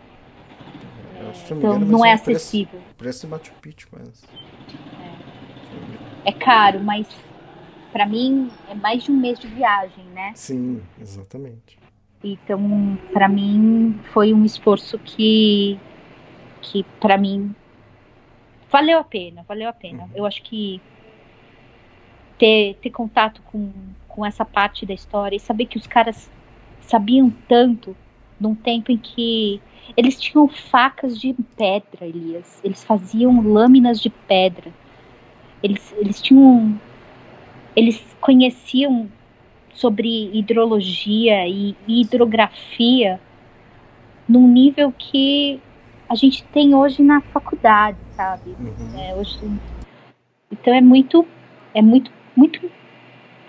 É, então engano, não é, é acessível. Preço, preço Machu Picchu, mas... É. é caro, mas para mim é mais de um mês de viagem, né? Sim, exatamente. Então, para mim foi um esforço que que para mim valeu a pena, valeu a pena. Uhum. Eu acho que ter, ter contato com, com essa parte da história e saber que os caras sabiam tanto num tempo em que eles tinham facas de pedra, Elias. Eles faziam lâminas de pedra. Eles, eles tinham. Eles conheciam sobre hidrologia e hidrografia num nível que a gente tem hoje na faculdade, sabe? Uhum. É, hoje, então é muito, é muito, muito,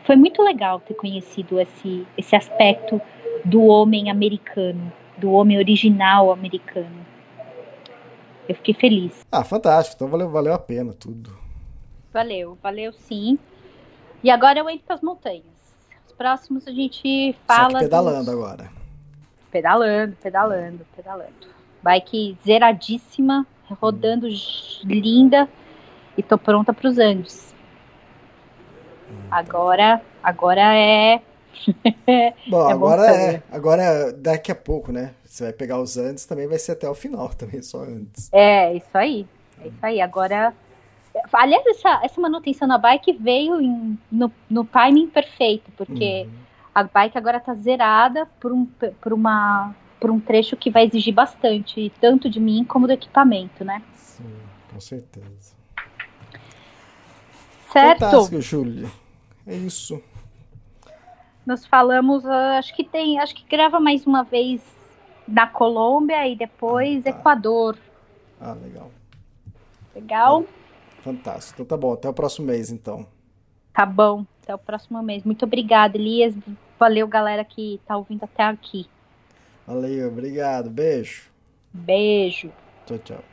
foi muito legal ter conhecido esse, esse aspecto do homem americano, do homem original americano. Eu fiquei feliz. Ah, fantástico. Então valeu, valeu a pena tudo. Valeu, valeu sim. E agora eu entro para as montanhas. Os próximos a gente fala. Pedalando dos... agora. Pedalando, pedalando, pedalando. Bike zeradíssima, rodando linda e tô pronta para os Andes. Agora, agora é. bom, é agora é. Agora daqui a pouco, né? Você vai pegar os Andes, também vai ser até o final, também só antes. É, isso aí. É isso aí. Agora. Aliás, essa, essa manutenção na bike veio em, no, no timing perfeito, porque uhum. a bike agora tá zerada por, um, por uma por um trecho que vai exigir bastante, tanto de mim como do equipamento, né? Sim, com certeza. Certo. Fantástico, Júlia. É isso. Nós falamos, uh, acho que tem, acho que grava mais uma vez na Colômbia e depois ah, tá. Equador. Ah, legal. Legal? fantástico. Então tá bom, até o próximo mês então. Tá bom, até o próximo mês. Muito obrigada, Elias. Valeu, galera que tá ouvindo até aqui. Valeu, obrigado. Beijo. Beijo. Tchau, tchau.